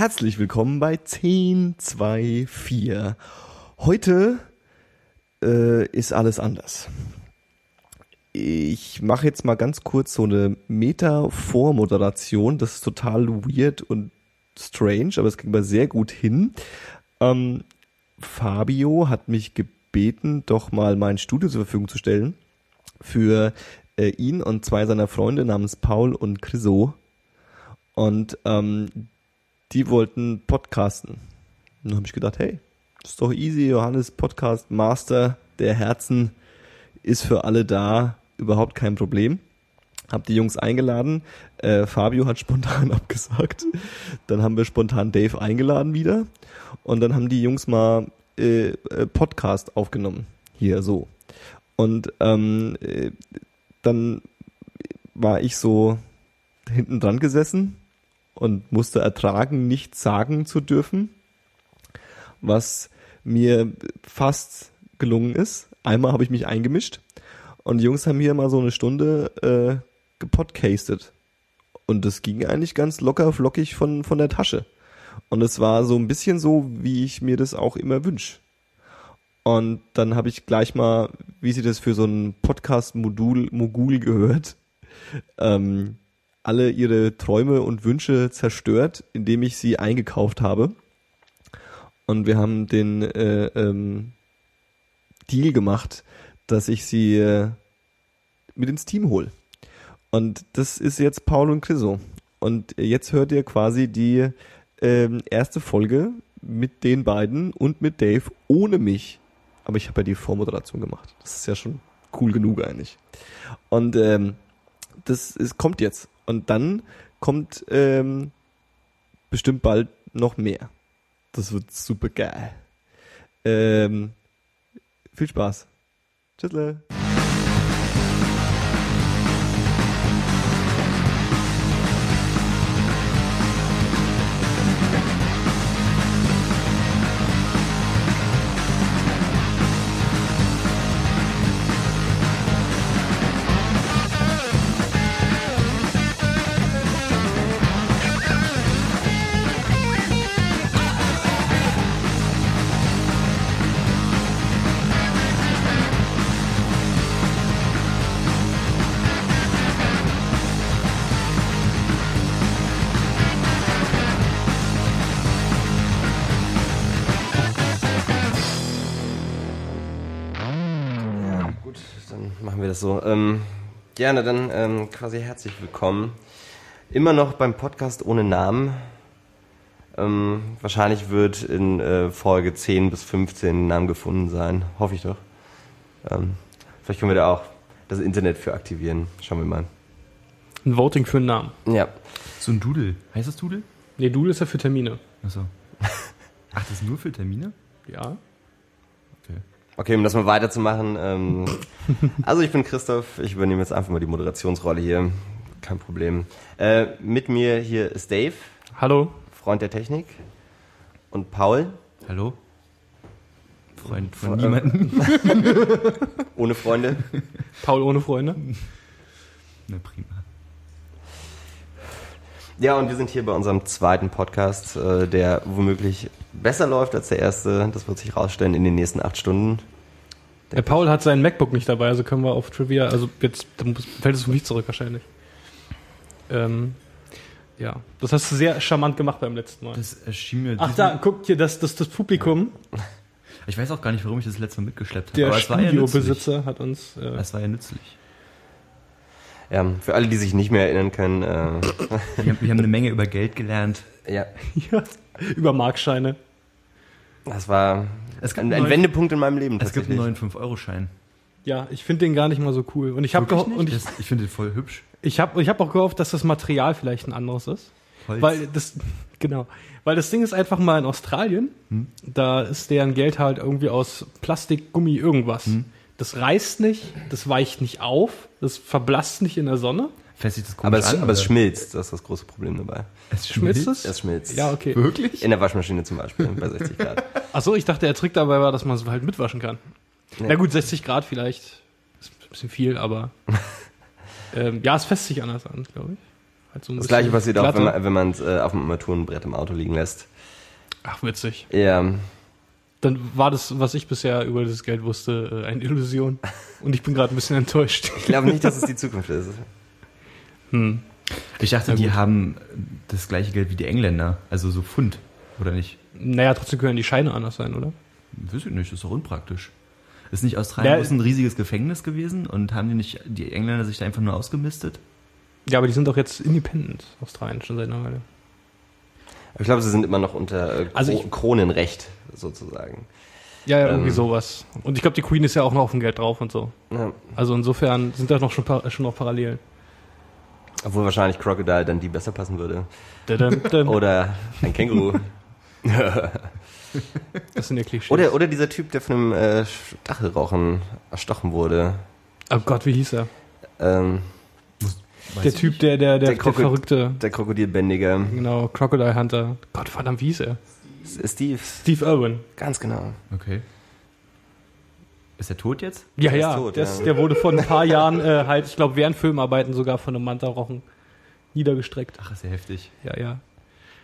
Herzlich willkommen bei 1024. Heute äh, ist alles anders. Ich mache jetzt mal ganz kurz so eine Meta-Vormoderation. Das ist total weird und strange, aber es ging mal sehr gut hin. Ähm, Fabio hat mich gebeten, doch mal mein Studio zur Verfügung zu stellen für äh, ihn und zwei seiner Freunde namens Paul und Chriso. Und ähm, die wollten podcasten. Und dann habe ich gedacht, hey, ist doch easy, Johannes Podcast Master der Herzen ist für alle da, überhaupt kein Problem. Hab die Jungs eingeladen. Äh, Fabio hat spontan abgesagt. Dann haben wir spontan Dave eingeladen wieder. Und dann haben die Jungs mal äh, äh Podcast aufgenommen. Hier so. Und ähm, äh, dann war ich so hinten dran gesessen und musste ertragen, nichts sagen zu dürfen, was mir fast gelungen ist. Einmal habe ich mich eingemischt und die Jungs haben hier mal so eine Stunde äh, gepodcastet. Und das ging eigentlich ganz locker flockig von, von der Tasche. Und es war so ein bisschen so, wie ich mir das auch immer wünsche. Und dann habe ich gleich mal, wie sie das für so ein Podcast-Modul Mogul gehört, ähm, alle ihre Träume und Wünsche zerstört, indem ich sie eingekauft habe. Und wir haben den äh, ähm, Deal gemacht, dass ich sie äh, mit ins Team hole. Und das ist jetzt Paul und Chriso. Und jetzt hört ihr quasi die ähm, erste Folge mit den beiden und mit Dave ohne mich. Aber ich habe ja die Vormoderation gemacht. Das ist ja schon cool genug eigentlich. Und ähm, das ist, kommt jetzt. Und dann kommt ähm, bestimmt bald noch mehr. Das wird super geil. Ähm, viel Spaß. Tschüssle. so. Ähm, gerne, dann ähm, quasi herzlich willkommen. Immer noch beim Podcast ohne Namen. Ähm, wahrscheinlich wird in äh, Folge 10 bis 15 ein Name gefunden sein. Hoffe ich doch. Ähm, vielleicht können wir da auch das Internet für aktivieren. Schauen wir mal. Ein Voting für einen Namen. Ja. So ein Doodle. Heißt das Doodle? Nee, Doodle ist ja für Termine. Achso. Ach, das ist nur für Termine? Ja. Okay, um das mal weiterzumachen. Ähm, also ich bin Christoph, ich übernehme jetzt einfach mal die Moderationsrolle hier. Kein Problem. Äh, mit mir hier ist Dave. Hallo. Freund der Technik. Und Paul. Hallo. Freund von äh, niemandem. ohne Freunde. Paul ohne Freunde. Na prima. Ja, und wir sind hier bei unserem zweiten Podcast, äh, der womöglich besser läuft als der erste. Das wird sich rausstellen in den nächsten acht Stunden. Der Paul hat sein MacBook nicht dabei, also können wir auf Trivia, also jetzt fällt es für mich zurück wahrscheinlich. Ähm, ja, das hast du sehr charmant gemacht beim letzten Mal. Das erschien mir. Ach da, guck hier, das, das, das Publikum. Ich weiß auch gar nicht, warum ich das letzte Mal mitgeschleppt habe. Der Studiobesitzer ja hat uns. Äh, es war ja nützlich. Ja, für alle, die sich nicht mehr erinnern können. Äh, wir, haben, wir haben eine Menge über Geld gelernt. Ja. ja über Markscheine. Das war ein, ein Wendepunkt in meinem Leben. Es gibt einen neuen 5-Euro-Schein. Ja, ich finde den gar nicht mal so cool. Und ich habe und ich, ich finde den voll hübsch. Ich habe ich hab auch gehofft, dass das Material vielleicht ein anderes ist. Holz. Weil das genau, weil das Ding ist einfach mal in Australien, hm? da ist deren Geld halt irgendwie aus Plastik, Gummi, irgendwas. Hm? Das reißt nicht, das weicht nicht auf, das verblasst nicht in der Sonne. Fässt das aber, es, an, aber es schmilzt, das ist das große Problem dabei. Es schmilzt es? Es schmilzt. Ja, okay. Wirklich? In der Waschmaschine zum Beispiel, bei 60 Grad. Achso, ich dachte, der Trick dabei war, dass man es halt mitwaschen kann. Nee. Na gut, 60 Grad vielleicht. Ist ein bisschen viel, aber. ähm, ja, es fässt sich anders an, glaube ich. Halt so ein Das gleiche passiert auch, glatter. wenn man wenn man es äh, auf dem Armaturenbrett im Auto liegen lässt. Ach, witzig. Ja, Dann war das, was ich bisher über das Geld wusste, äh, eine Illusion. Und ich bin gerade ein bisschen enttäuscht. ich glaube nicht, dass es die Zukunft ist. Hm. Ich dachte, die haben das gleiche Geld wie die Engländer, also so Pfund, oder nicht? Naja, trotzdem können die Scheine anders sein, oder? Weiß ich nicht, das ist doch unpraktisch. Ist nicht Australien Ja, bloß ein riesiges Gefängnis gewesen und haben die nicht die Engländer sich da einfach nur ausgemistet? Ja, aber die sind doch jetzt independent, Australien, schon seit einer Weile. Ich glaube, sie sind immer noch unter äh, Also ich- Kronenrecht, sozusagen. Ja, ja, irgendwie Ähm. sowas. Und ich glaube, die Queen ist ja auch noch auf dem Geld drauf und so. Ja. Also insofern sind da noch schon, schon noch Parallelen. Obwohl wahrscheinlich Crocodile dann die besser passen würde. Oder ein Känguru. Das sind ja Klischees. oder, oder dieser Typ, der von einem äh, Stachelrauchen erstochen wurde. oh Gott, wie hieß er? Ähm, der Typ, der, der, der, Der verrückte, der Krokodilbändiger. genau, Crocodile Hunter. Gott, verdammt, wie hieß er? Steve. Steve Irwin. Ganz genau. Okay. Ist er tot jetzt? Ja, Der ist ja, tot, das, ja. der wurde vor ein paar Jahren äh, halt, ich glaube, während Filmarbeiten sogar von einem Manta-Rochen niedergestreckt. Ach, ist ja heftig. Ja, ja.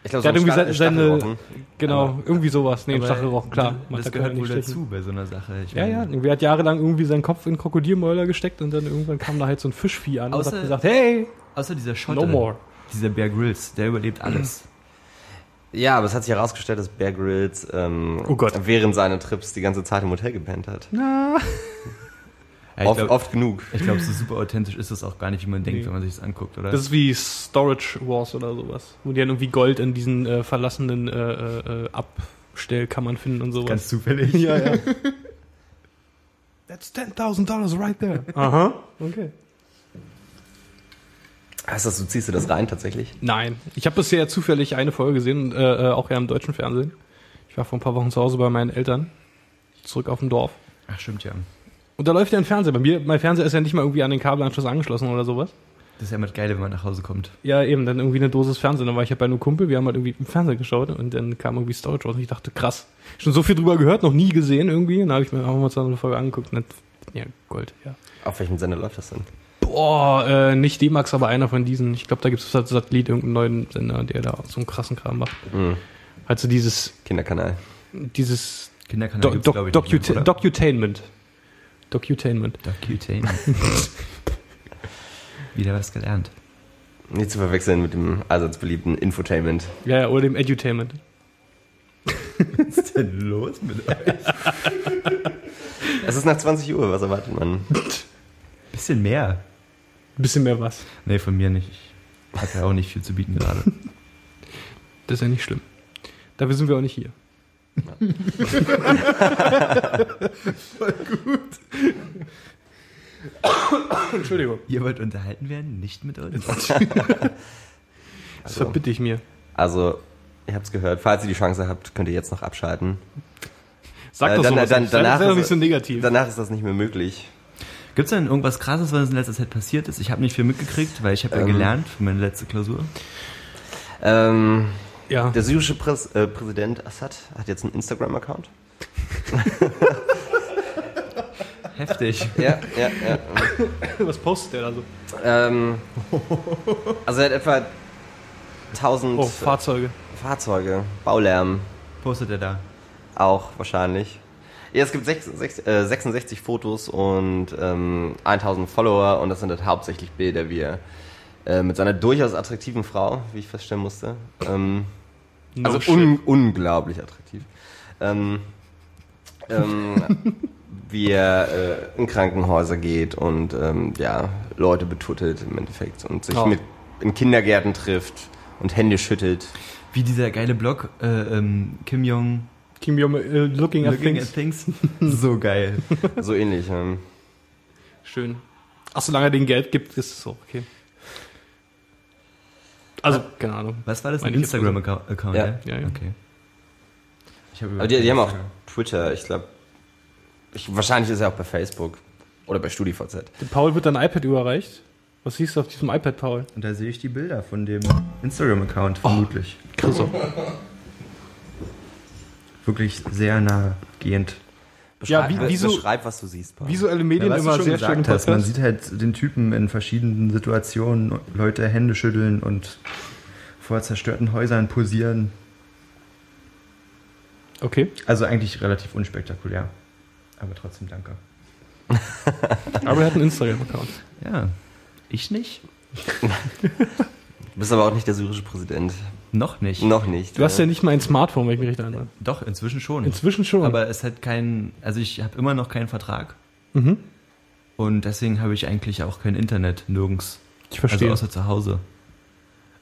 Ich glaube, Der hat irgendwie Sta- seine- seine-. Genau, Aber- irgendwie sowas. Nee, Stachelrochen, klar. Das, das gehört wohl dazu bei so einer Sache. Ich Ja, ja, irgendwie hat jahrelang irgendwie seinen Kopf in Krokodilmäuler gesteckt und dann irgendwann kam da halt so ein Fischvieh an und Außer- hat gesagt, hey, Außer dieser Schotte, no more. dieser Bear Grylls, der überlebt alles. Ja, aber es hat sich herausgestellt, dass Bear Grylls ähm, Oh während seiner Trips die ganze Zeit im Hotel gepennt hat. Na, Ja, ich oft, glaube, oft genug. glaub, so super authentisch ist das auch gar nicht, wie man denkt, Nee. wenn man sich das anguckt, oder? das ist wie Storage Wars oder sowas, wo die dann irgendwie Gold in diesen äh, verlassenen äh, äh, Abstellkammern finden und sowas. ganz zufällig. ja, ja. That's 10.000 dollars right there. Aha, okay. Heißt das, du ziehst dir das rein tatsächlich? Nein, ich habe bisher zufällig eine Folge gesehen, äh, äh, auch ja im deutschen Fernsehen. Ich war vor ein paar Wochen zu Hause bei meinen Eltern, zurück auf dem Dorf. Ach, stimmt ja. Und da läuft ja ein Fernseher. Bei mir, mein Fernseher ist ja nicht mal irgendwie an den Kabelanschluss angeschlossen oder sowas. Das ist ja immer das Geile, wenn man nach Hause kommt. Ja, eben, dann irgendwie eine Dosis Fernsehen. Dann war ich ja bei einem Kumpel, wir haben halt irgendwie im Fernsehen geschaut und dann kam irgendwie Storage raus und ich dachte, krass. Schon so viel drüber gehört, noch nie gesehen irgendwie. Und dann habe ich mir wir uns dann eine Folge angeguckt und dann, ja, Gold, ja. Auf welchem Sender läuft das denn? Boah, äh, nicht D-Max, aber einer von diesen. Ich glaube, da gibt es als Satellit irgendeinen neuen Sender, der da so einen krassen Kram macht. Mhm. Halt so dieses, Kinderkanal. dieses Kinderkanal Do Doc? Docutainment. Docutainment. Docutainment. Wieder was gelernt. Nicht zu verwechseln mit dem allseits beliebten Infotainment. Ja, ja, oder dem Edutainment. Was ist denn los mit euch? Es ist nach 20 Uhr, was erwartet man? Bisschen mehr. Ein bisschen mehr was. Nee, von mir nicht. Ich habe ja auch nicht viel zu bieten gerade. Das ist ja nicht schlimm. Dafür sind wir auch nicht hier. Entschuldigung. Ihr wollt unterhalten werden? Nicht mit uns? Das Also, verbitte ich mir. also, ihr habt es gehört, falls ihr die Chance habt, könnt ihr jetzt noch abschalten. Sag Äh, doch dann- dann- nicht. Sei- danach sei doch nicht so negativ. Danach ist das nicht mehr möglich. Gibt es denn irgendwas Krasses, was in letzter Zeit passiert ist? Ich habe nicht viel mitgekriegt, weil ich habe ja Ähm. gelernt für meine letzte Klausur. Ähm, ja. der syrische Präs äh, Präsident Assad hat jetzt einen Instagram-Account. Heftig. Ja, ja, ja. Was postet der da so? ähm, also er hat etwa 1000 Oh, Fahrzeuge. Fahrzeuge, Baulärm Postet er da? auch wahrscheinlich. Ja, es gibt 66, äh, 66 Fotos und ähm, 1000 Follower und das sind halt hauptsächlich Bilder, wie er äh, mit seiner durchaus attraktiven Frau, wie ich feststellen musste. Ähm, No also un unglaublich attraktiv. Ähm, ähm, wie er äh, in Krankenhäuser geht und ähm, ja, Leute betuttelt im Endeffekt und sich Oh. mit in Kindergärten trifft und Hände schüttelt. Wie dieser geile Blog, äh, ähm, Kim Jong Kim Jong äh, looking, at Looking things. at Things. so geil. So ähnlich. Ähm. Schön. Ach, solange er den Geld gibt, ist es so, okay. Also, keine Ahnung. Was war das? Ein Instagram-Account? Ja. Ja, ja. Okay. Ich hab Aber die, die haben auch Twitter, ich glaube. Ich, wahrscheinlich ist er auch bei Facebook oder bei StudiVZ. Dem Paul wird dein iPad überreicht. Was siehst du auf diesem iPad, Paul? Und da sehe ich die Bilder von dem Instagram-Account, vermutlich. Chriso. Wirklich sehr nahegehend. Ja, wie, wieso, Beschreib, was du siehst. Paul. visuelle Medien Ja, was du immer schon sehr schön. hast, man sieht halt den Typen in verschiedenen Situationen, Leute Hände schütteln und vor zerstörten Häusern posieren. Okay. Also eigentlich relativ unspektakulär. Aber trotzdem danke. Aber er hat einen Instagram-Account. Ja, ich nicht? Du bist aber auch nicht der syrische Präsident. Noch nicht. Noch nicht. Du hast ja nicht mal ein Smartphone, wenn ich mich richtig erinnere. Doch, inzwischen schon. Inzwischen schon. Aber es hat keinen, also ich habe immer noch keinen Vertrag. mhm. Und deswegen habe ich eigentlich auch kein Internet nirgends. Ich verstehe. Also außer zu Hause.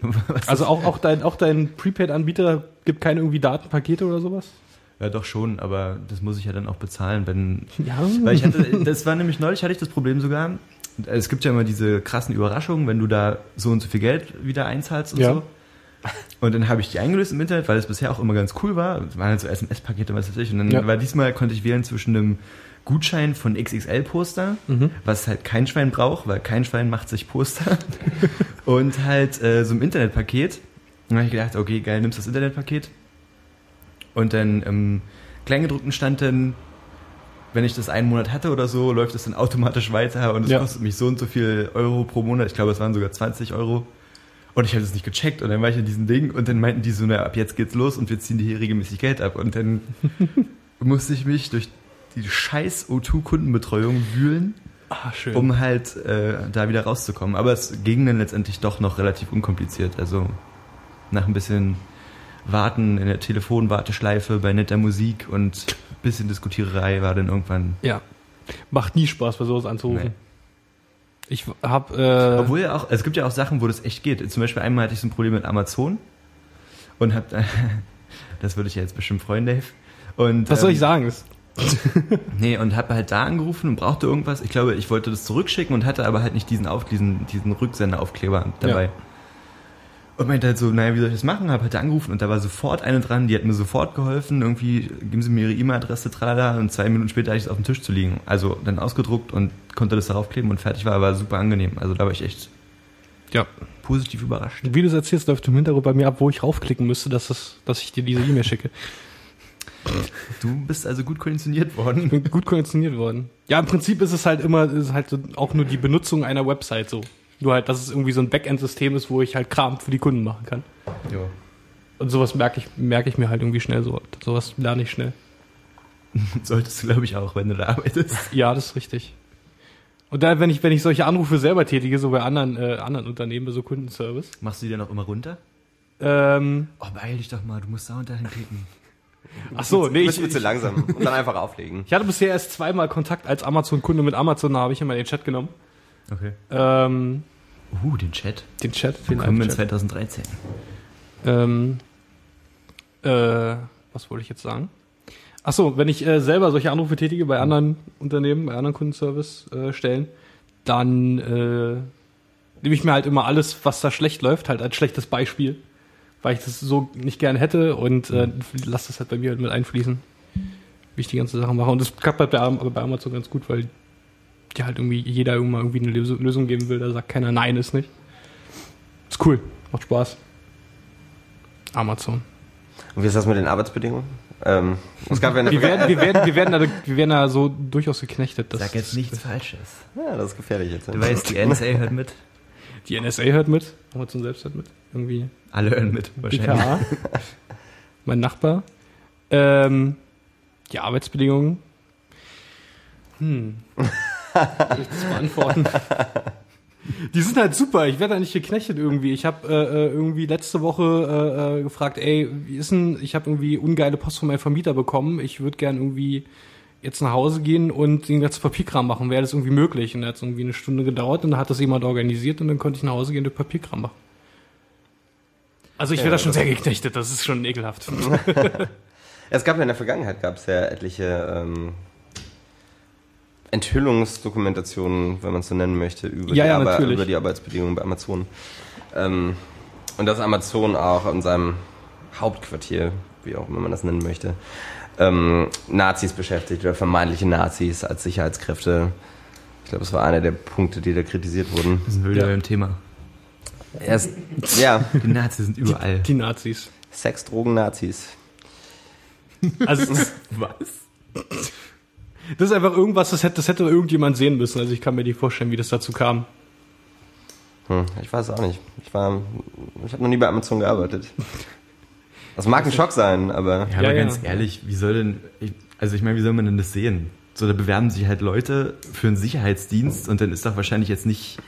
Was Also auch, auch dein, auch dein Prepaid-Anbieter gibt keine irgendwie Datenpakete oder sowas? Ja, doch schon, aber das muss ich ja dann auch bezahlen, wenn. Ja. Weil ich hatte, das war nämlich neulich, hatte ich das Problem sogar. Es gibt ja immer diese krassen Überraschungen, wenn du da so und so viel Geld wieder einzahlst und Ja. so. Und dann habe ich die eingelöst im Internet, weil es bisher auch immer ganz cool war. Es waren halt so SMS-Pakete, was weiß ich. Und dann Ja. war diesmal konnte ich wählen zwischen einem Gutschein von XXL-Poster, Mhm. was halt kein Schwein braucht, weil kein Schwein macht sich Poster. und halt äh, so ein Internetpaket. Und dann habe ich gedacht, okay, geil, nimmst das Internetpaket. Und dann im Kleingedruckten stand dann, wenn ich das einen Monat hatte oder so, läuft es dann automatisch weiter und es Ja. kostet mich so und so viel Euro pro Monat. Ich glaube, es waren sogar 20 Euro. Und ich habe das nicht gecheckt und dann war ich in diesem Ding und dann meinten die so, na, ab jetzt geht's los und wir ziehen dir hier regelmäßig Geld ab. Und dann musste ich mich durch die scheiß O2-Kundenbetreuung wühlen, Ah, um halt äh, da wieder rauszukommen. Aber es ging dann letztendlich doch noch relativ unkompliziert. Also nach ein bisschen Warten in der Telefonwarteschleife bei netter Musik und ein bisschen Diskutiererei war dann irgendwann. ja. Macht nie Spaß, bei sowas anzurufen. Nee. Ich hab, äh, Obwohl ja auch, es gibt ja auch Sachen, wo das echt geht. Zum Beispiel einmal hatte ich so ein Problem mit Amazon und hab, das würde ich ja jetzt bestimmt freuen, Dave. Und, was soll ähm, ich sagen? Das, Nee, und habe halt da angerufen und brauchte irgendwas. Ich glaube, ich wollte das zurückschicken und hatte aber halt nicht diesen, auf, diesen, diesen Rücksenderaufkleber dabei. Ja. Und meinte halt so, naja, wie soll ich das machen? Hab halt angerufen und da war sofort eine dran, die hat mir sofort geholfen. Irgendwie geben sie mir ihre E-Mail-Adresse, tralala, und zwei Minuten später hatte ich es auf dem Tisch zu liegen. Also dann ausgedruckt und konnte das darauf kleben und fertig war, war super angenehm. Also da war ich echt ja. positiv überrascht. Wie du es erzählst, läuft im Hintergrund bei mir ab, wo ich raufklicken müsste, dass, das, dass ich dir diese E-Mail schicke. Du bist also gut konditioniert Ich worden. bin gut konditioniert worden. Ja, im Prinzip ist es halt immer, ist halt auch nur die Benutzung einer Website so. Nur halt, dass es irgendwie so ein Backend-System ist, wo ich halt Kram für die Kunden machen kann. Ja. Und sowas merke ich, merke ich mir halt irgendwie schnell so. Sowas lerne ich schnell. Solltest du, glaube ich, auch, wenn du da arbeitest. Ja, das ist richtig. Und da, wenn ich, wenn ich solche Anrufe selber tätige, so bei anderen, äh, anderen Unternehmen, bei so Kundenservice, Machst du die dann auch immer runter? ähm, Oh, beeil dich doch mal, du musst da und dahin klicken. ach so, nee, ich, zu ich, langsam. Und dann einfach auflegen. ich hatte bisher erst zweimal Kontakt als Amazon-Kunde mit Amazon, da habe ich immer den Chat genommen. Okay. Ähm, Uh, den Chat. den Chat, den Willkommen in Live-Chat. 2013. Ähm, äh, was wollte ich jetzt sagen? Ach so, wenn ich äh, selber solche Anrufe tätige bei anderen Unternehmen, bei anderen Kundenservice-Stellen, dann äh, nehme ich mir halt immer alles, was da schlecht läuft, halt als schlechtes Beispiel, weil ich das so nicht gern hätte und äh, lasse das halt bei mir halt mit einfließen, wie ich die ganze Sache mache. Und das klappt halt bei, bei Amazon ganz gut, weil die halt irgendwie jeder irgendwann irgendwie eine Lösung geben will, da sagt keiner Nein, ist nicht. Ist cool, macht Spaß. Amazon. Und wie ist das mit den Arbeitsbedingungen? Ähm, es gab ja Wir werden, wir werden, wir werden, da, wir werden da so durchaus geknechtet. dass- Sag jetzt nichts Falsches. Ja, das ist gefährlich jetzt. Du weißt, die NSA hört mit. Die NSA hört mit, Amazon selbst hört mit. Irgendwie Alle hören mit, wahrscheinlich. BKA. mein Nachbar. Ähm, die Arbeitsbedingungen. Hm. Das beantworten? Die sind halt super. Ich werde da nicht geknechtet irgendwie. Ich habe äh, äh, irgendwie letzte Woche äh, äh, gefragt, ey, wie ist denn, ich habe irgendwie ungeile Post von meinem Vermieter bekommen. Ich würde gern irgendwie jetzt nach Hause gehen und den ganzen Papierkram machen. Wäre das irgendwie möglich? Und da hat es irgendwie eine Stunde gedauert und dann hat das jemand organisiert und dann konnte ich nach Hause gehen und Papierkram machen. Also ich werde Ja, da schon sehr geknechtet. Das ist schon ekelhaft. Es gab ja in der Vergangenheit gab es ja etliche ähm, Enthüllungsdokumentationen, wenn man es so nennen möchte, über, Ja, die ja, Arbe- natürlich. über die Arbeitsbedingungen bei Amazon. Ähm, und dass Amazon auch in seinem Hauptquartier, wie auch immer man das nennen möchte, ähm, Nazis beschäftigt oder vermeintliche Nazis als Sicherheitskräfte. Ich glaube, das war einer der Punkte, die da kritisiert wurden. Wir sind wieder Ja. beim Thema. Erst, ja, Die Nazis sind überall. Die Nazis. Sex, Drogen, Nazis. Also Was? Das ist einfach irgendwas, das hätte, das hätte irgendjemand sehen müssen. Also ich kann mir nicht vorstellen, wie das dazu kam. Hm, ich weiß auch nicht. Ich war, ich habe noch nie bei Amazon gearbeitet. Das mag ein Schock sein, aber Ja, Ja, aber ja. ganz ehrlich, wie soll denn, ich, also ich meine, wie soll man denn das sehen? So, da bewerben sich halt Leute für einen Sicherheitsdienst und dann ist doch wahrscheinlich jetzt nicht,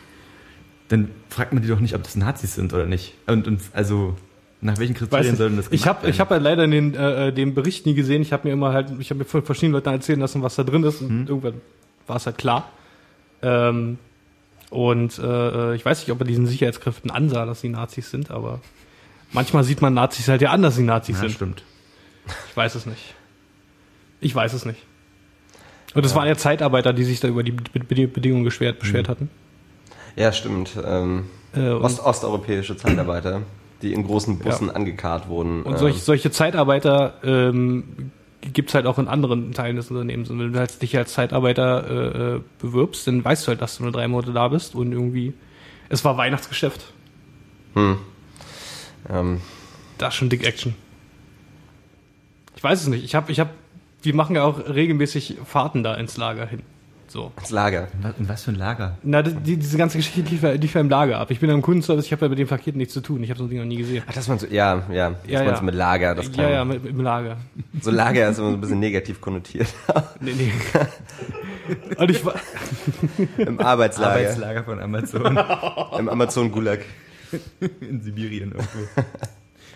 dann fragt man die doch nicht, ob das Nazis sind oder nicht. Und, und also, nach welchen Weiß Kriterien nicht. soll denn das ich habe ich hab ja leider in den, äh, den Bericht nie gesehen. Ich habe mir immer halt, ich habe mir von verschiedenen Leuten erzählen lassen, was da drin ist und Hm. irgendwann war es halt klar. Ähm, und äh, ich weiß nicht, ob er diesen Sicherheitskräften ansah, dass sie Nazis sind, aber manchmal sieht man Nazis halt ja an, dass sie Nazis Ja, sind. stimmt. Ich weiß es nicht. Ich weiß es nicht. Und es waren ja Zeitarbeiter, die sich da über die Be Be Bedingungen beschwert, beschwert hatten. ja, stimmt. Ähm, Äh, Ost osteuropäische Zeitarbeiter, die in großen Bussen angekarrt wurden. und ähm, solch, solche Zeitarbeiter ähm, gibt es halt auch in anderen Teilen des Unternehmens. Und wenn du halt dich als Zeitarbeiter äh, äh, bewirbst, dann weißt du halt, dass du nur drei Monate da bist und irgendwie. Es war Weihnachtsgeschäft. hm. ähm, Da ist schon dick Action. Ich weiß es nicht. Ich habe, ich habe, wir machen ja auch regelmäßig Fahrten da ins Lager hin. So. das Lager. In was, für ein Lager? Na, die, diese ganze Geschichte lief, ja- lief ja im Lager ab. Ich bin ja im Kundenservice, ich habe ja mit dem Paket nichts zu tun. Ich habe so ein Ding noch nie gesehen. Ach, das meinst du, ja, ja, das Ja, meinst ja. du mit Lager. Das ja, klang- ja, mit, im Lager. So Lager ist immer so ein bisschen negativ konnotiert. Nee, nee. Und ich war, Im Arbeitslager. Arbeitslager von Amazon Im Amazon-Gulag. in Sibirien irgendwo.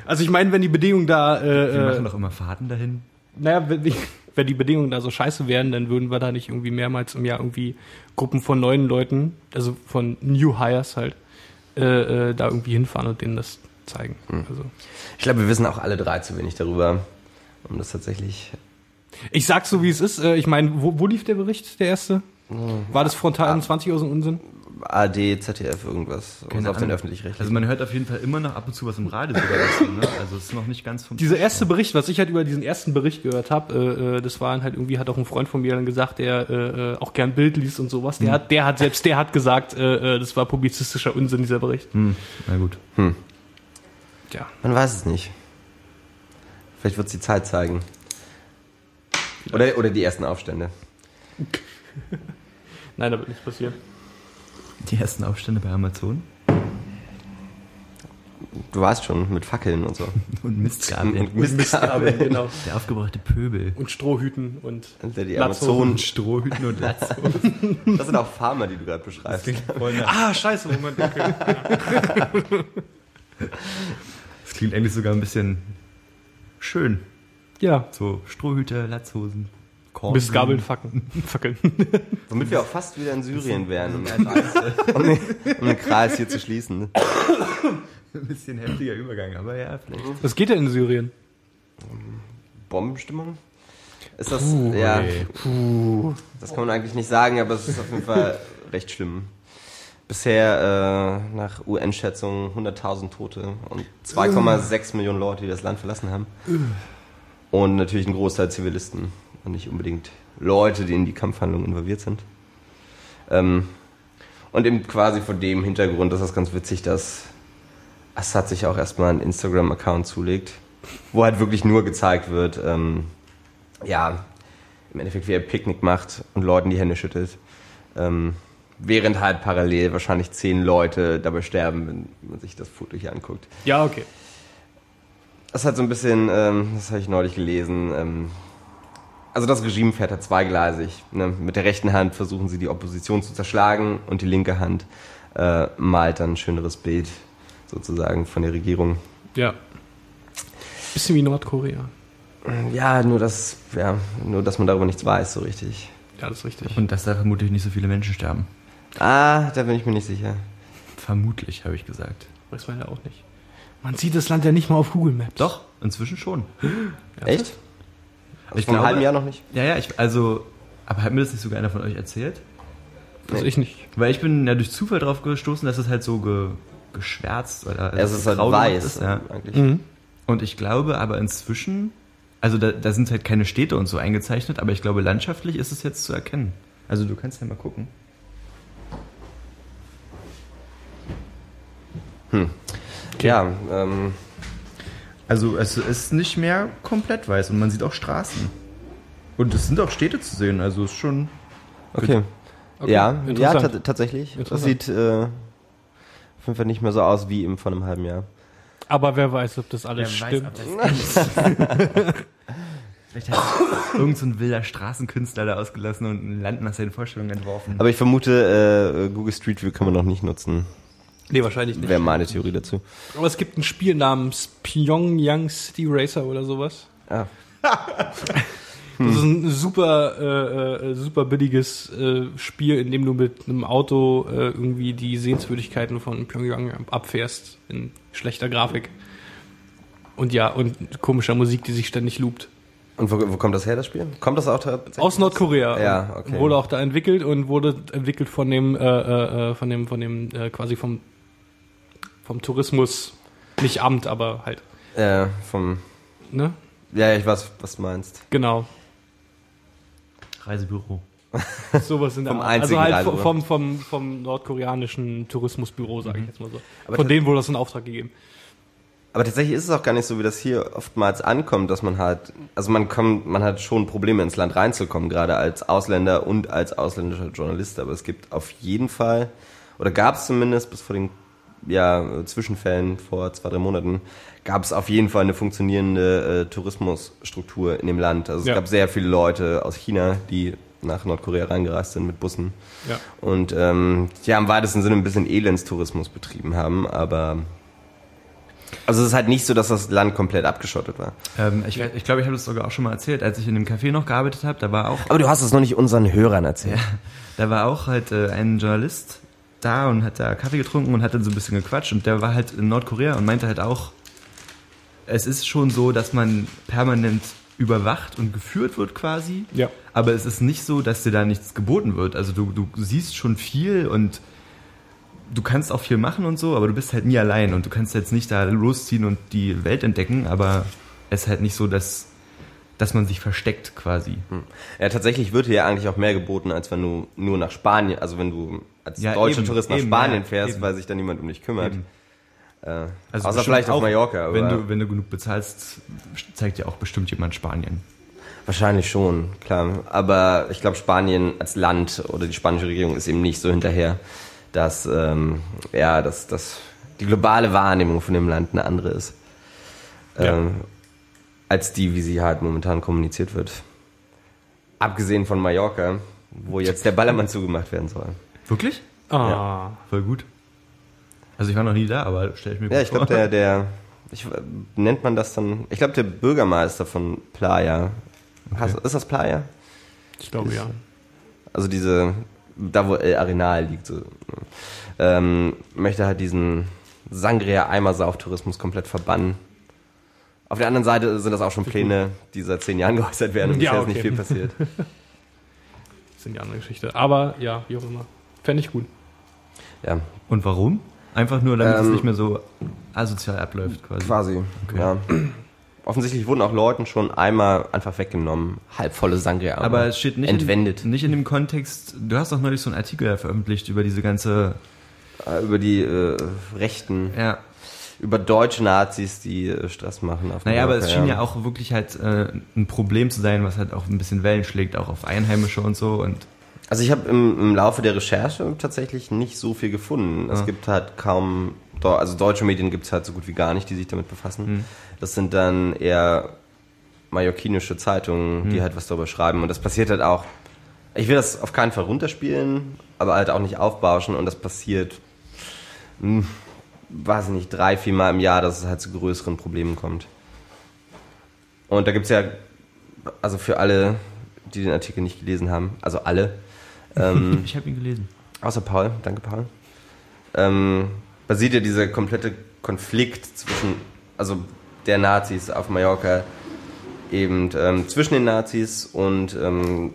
also ich meine, wenn die Bedingungen da, Wir äh, machen äh, doch immer Fahrten dahin. naja, wenn, die- wenn die Bedingungen da so scheiße wären, dann würden wir da nicht irgendwie mehrmals im Jahr irgendwie Gruppen von neuen Leuten, also von New Hires halt, äh, äh, da irgendwie hinfahren und denen das zeigen. Also. Ich glaube, wir wissen auch alle drei zu wenig darüber, um das tatsächlich. Ich sag's so, wie es ist. Äh, Ich meine, wo, wo lief der Bericht, der erste? War das Frontal 21 aus dem Unsinn? AD, ZDF, irgendwas. Keine also auf den Ahnung. öffentlich-rechtlichen. Also man hört auf jeden Fall immer noch ab und zu was im Radio sogar dazu, ne? Also es ist noch nicht ganz vom Dieser erste Bericht, was ich halt über diesen ersten Bericht gehört habe, äh, äh, das war halt irgendwie, hat auch ein Freund von mir dann gesagt, der äh, äh, auch gern Bild liest und sowas. Der hat, der hat, selbst der hat gesagt, äh, äh, das war publizistischer Unsinn, dieser Bericht. Hm, na gut. Ja. Man weiß es nicht. Vielleicht wird es die Zeit zeigen. Oder, oder die ersten Aufstände. Nein, da wird nichts passieren. Die ersten Aufstände bei Amazon Du weißt schon, mit Fackeln und so. und Mistgabeln. Und Mistgabeln. genau. Der aufgebrachte Pöbel. Und Strohhüten und Der die Latzhosen. Amazon. Strohhüten und Latz. Das sind auch Farmer, die du gerade beschreibst. Ah, scheiße, Moment, okay. Das klingt eigentlich sogar ein bisschen schön. Ja. So Strohhüte, Latzhosen, Korn. Bis Gabeln facken. Fackeln. Womit wir auch fast wieder in Syrien wären, um, den Kreis, um, um den Kreis hier zu schließen. Ein bisschen heftiger Übergang, aber ja, vielleicht. Was geht denn in Syrien? Bombenstimmung? Ist das, Puh, ja, ey. puh, das kann man eigentlich nicht sagen, aber es ist auf jeden Fall recht schlimm. Bisher äh, nach UN-Schätzungen 100.000 Tote und 2,6 Millionen Leute, die das Land verlassen haben. Und natürlich ein Großteil Zivilisten und nicht unbedingt Leute, die in die Kampfhandlungen involviert sind. Ähm, und eben quasi vor dem Hintergrund ist das ganz witzig, dass Assad sich auch erstmal einen Instagram-Account zulegt, wo halt wirklich nur gezeigt wird, ähm, ja, im Endeffekt wie er Picknick macht und Leuten die Hände schüttelt. Ähm, während halt parallel wahrscheinlich zehn Leute dabei sterben, wenn man sich das Foto hier anguckt. Ja, okay. Das hat so ein bisschen, ähm, das habe ich neulich gelesen, ähm, also das Regime fährt halt zweigleisig. Ne? Mit der rechten Hand versuchen sie die Opposition zu zerschlagen und die linke Hand äh, malt dann ein schöneres Bild sozusagen von der Regierung. Ja. Bisschen wie Nordkorea. Ja, nur dass, ja, nur dass man darüber nichts weiß so richtig. Ja, das ist richtig. Und dass da vermutlich nicht so viele Menschen sterben. Ah, da bin ich mir nicht sicher. Vermutlich, habe ich gesagt. Weiß man ja auch nicht. Man sieht das Land ja nicht mal auf Google Maps. Doch, inzwischen schon. Echt? Ich vor einem glaube- halben Jahr noch nicht? Ja, ja, ich, also, aber hat mir das nicht sogar einer von euch erzählt? Also ich nicht. Weil ich bin ja durch Zufall drauf gestoßen, dass es halt so ge, geschwärzt oder Es ist halt weiß ist, ja. eigentlich. Mhm. Und ich glaube aber inzwischen, also da, da sind halt keine Städte und so eingezeichnet, aber ich glaube landschaftlich ist es jetzt zu erkennen. Also du kannst ja mal gucken. Ja, ähm, Also es ist nicht mehr komplett weiß und man sieht auch Straßen. Und es sind auch Städte zu sehen, also ist schon. Okay. Okay, Ja, ja tatsächlich. Das sieht äh, auf jeden Fall nicht mehr so aus wie eben vor einem halben Jahr. Aber wer weiß, ob das alles Wer weiß, stimmt. ob das Vielleicht hat irgend so ein wilder Straßenkünstler da ausgelassen und ein Land nach seinen Vorstellungen entworfen. Aber ich vermute, äh, Google Street View kann man noch nicht nutzen. Nee, wahrscheinlich nicht. Wäre meine Theorie dazu. Aber es gibt ein Spiel namens Pyongyang City Racer oder sowas. Ah. Das ist ein super, äh, äh, super billiges äh, Spiel, in dem du mit einem Auto äh, irgendwie die Sehenswürdigkeiten von Pyongyang abfährst in schlechter Grafik. Und ja, und komischer Musik, die sich ständig loopt. Und wo, wo kommt das her, das Spiel? Kommt das auch tatsächlich? Aus Nordkorea. Ja, okay. Wurde auch da entwickelt und wurde entwickelt von dem, äh, äh, äh, von dem, von dem, äh, quasi vom, vom Tourismus, nicht Amt, aber halt, Äh, vom, ne? ja, ich weiß, was du meinst. Genau. Reisebüro. Sowas in der Vom Art. einzigen Also halt Reisebüro. vom, vom, vom nordkoreanischen Tourismusbüro, sage ich jetzt mal so. Aber Von denen wurde das in Auftrag gegeben. Aber tatsächlich ist es auch gar nicht so, wie das hier oftmals ankommt, dass man halt, also man kommt, man hat schon Probleme ins Land reinzukommen, gerade als Ausländer und als ausländischer Journalist. Aber es gibt auf jeden Fall, oder gab es zumindest bis vor den ja, Zwischenfällen vor zwei, drei Monaten, gab es auf jeden Fall eine funktionierende äh, Tourismusstruktur in dem Land. Also es Ja. gab sehr viele Leute aus China, die nach Nordkorea reingereist sind mit Bussen Ja. und ähm, ja im weitesten Sinne ein bisschen Elendstourismus betrieben haben, aber also es ist halt nicht so, dass das Land komplett abgeschottet war. Ähm, ich glaube, ich, glaub, ich habe das sogar auch schon mal erzählt, als ich in dem Café noch gearbeitet habe, da war auch, Aber du hast es noch nicht unseren Hörern erzählt. da war auch halt äh, ein Journalist da und hat da Kaffee getrunken und hat dann so ein bisschen gequatscht und der war halt in Nordkorea und meinte halt auch, es ist schon so, dass man permanent überwacht und geführt wird quasi. Ja. Aber es ist nicht so, dass dir da nichts geboten wird. Also du, du siehst schon viel und du kannst auch viel machen und so, aber du bist halt nie allein und du kannst jetzt nicht da losziehen und die Welt entdecken, aber es ist halt nicht so, dass, dass man sich versteckt quasi. Ja, tatsächlich wird hier ja eigentlich auch mehr geboten, als wenn du nur nach Spanien, also wenn du als Ja, deutscher eben, Tourist nach eben, Spanien ja, fährst, eben. weil sich dann niemand um dich kümmert. Äh, Also außer vielleicht auf auch, Mallorca. Wenn du, wenn du genug bezahlst, zeigt dir auch bestimmt jemand Spanien. Wahrscheinlich schon, klar. Aber ich glaube, Spanien als Land oder die spanische Regierung ist eben nicht so hinterher, dass, ähm, ja, dass, dass die globale Wahrnehmung von dem Land eine andere ist. Ja. Ähm, als die, wie sie halt momentan kommuniziert wird. Abgesehen von Mallorca, wo jetzt der Ballermann zugemacht werden soll. Wirklich? Ah. Voll gut. Also ich war noch nie da, aber stell ich mir Ja, gut ich glaube, vor. der, der, ich, nennt man das dann, ich glaube, der Bürgermeister von Playa, Hast, ist das Playa? Ich glaube ja. Also diese, da wo El Arenal liegt, so, ähm, möchte halt diesen Sangria-Eimersauf-Tourismus komplett verbannen. Auf der anderen Seite sind das auch schon Pläne, die seit zehn Jahren geäußert werden und Ja, bisher ist okay. nicht viel passiert. Das sind die andere Geschichte. Aber ja, wie auch immer. Fände ich gut. Ja, Und warum? Einfach nur, damit es Ähm, nicht mehr so asozial abläuft quasi. quasi. Ja. Offensichtlich wurden auch Leuten schon einmal einfach weggenommen, halbvolle Sangria. Aber es steht nicht entwendet. In, nicht in dem Kontext, du hast doch neulich so einen Artikel veröffentlicht über diese ganze, Äh, über die äh, Rechten, ja, über deutsche Nazis, die äh, Stress machen. Auf naja, aber Mallorca, es schien ja auch wirklich halt äh, ein Problem zu sein, was halt auch ein bisschen Wellen schlägt, auch auf Einheimische und so und Also ich habe im, im Laufe der Recherche tatsächlich nicht so viel gefunden. Es Ah. gibt halt kaum, also deutsche Medien gibt es halt so gut wie gar nicht, die sich damit befassen. Hm. Das sind dann eher mallorquinische Zeitungen, Hm. die halt was darüber schreiben. Und das passiert halt auch, ich will das auf keinen Fall runterspielen, aber halt auch nicht aufbauschen. Und das passiert, hm, weiß ich nicht, drei, vier Mal im Jahr, dass es halt zu größeren Problemen kommt. Und da gibt es ja, also für alle, die den Artikel nicht gelesen haben, also alle, ähm, ich habe ihn gelesen. außer Paul, danke Paul, ähm, basiert ja dieser komplette Konflikt zwischen, also der Nazis auf Mallorca, eben ähm, zwischen den Nazis und ähm,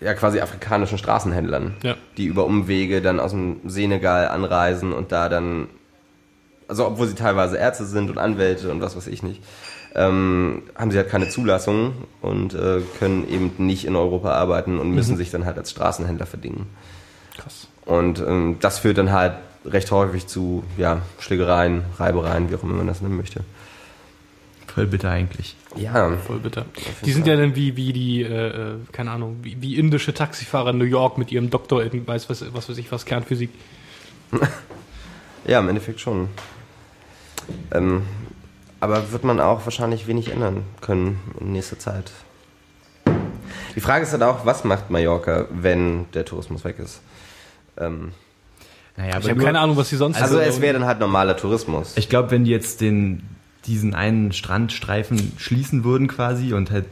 ja quasi afrikanischen Straßenhändlern, Ja. die über Umwege dann aus dem Senegal anreisen und da dann, also obwohl sie teilweise Ärzte sind und Anwälte und was weiß ich nicht, ähm, haben sie halt keine Zulassung und äh, können eben nicht in Europa arbeiten und müssen sich dann halt als Straßenhändler verdingen. Krass. Und ähm, das führt dann halt recht häufig zu ja, Schlägereien, Reibereien, wie auch immer man das nennen möchte. Voll bitter eigentlich. Ja, Voll bitter. Die sind ja dann wie, wie die, äh, äh, keine Ahnung, wie, wie indische Taxifahrer in New York mit ihrem Doktor in, weiß was, was weiß ich was, Kernphysik. ja, im Endeffekt schon. Ähm, aber wird man auch wahrscheinlich wenig ändern können in nächster Zeit. Die Frage ist halt auch, was macht Mallorca, wenn der Tourismus weg ist? Ähm, Naja, Ich habe keine Ahnung, was die sonst also so- es wäre dann halt normaler Tourismus. Ich glaube, wenn die jetzt den, diesen einen Strandstreifen schließen würden quasi und halt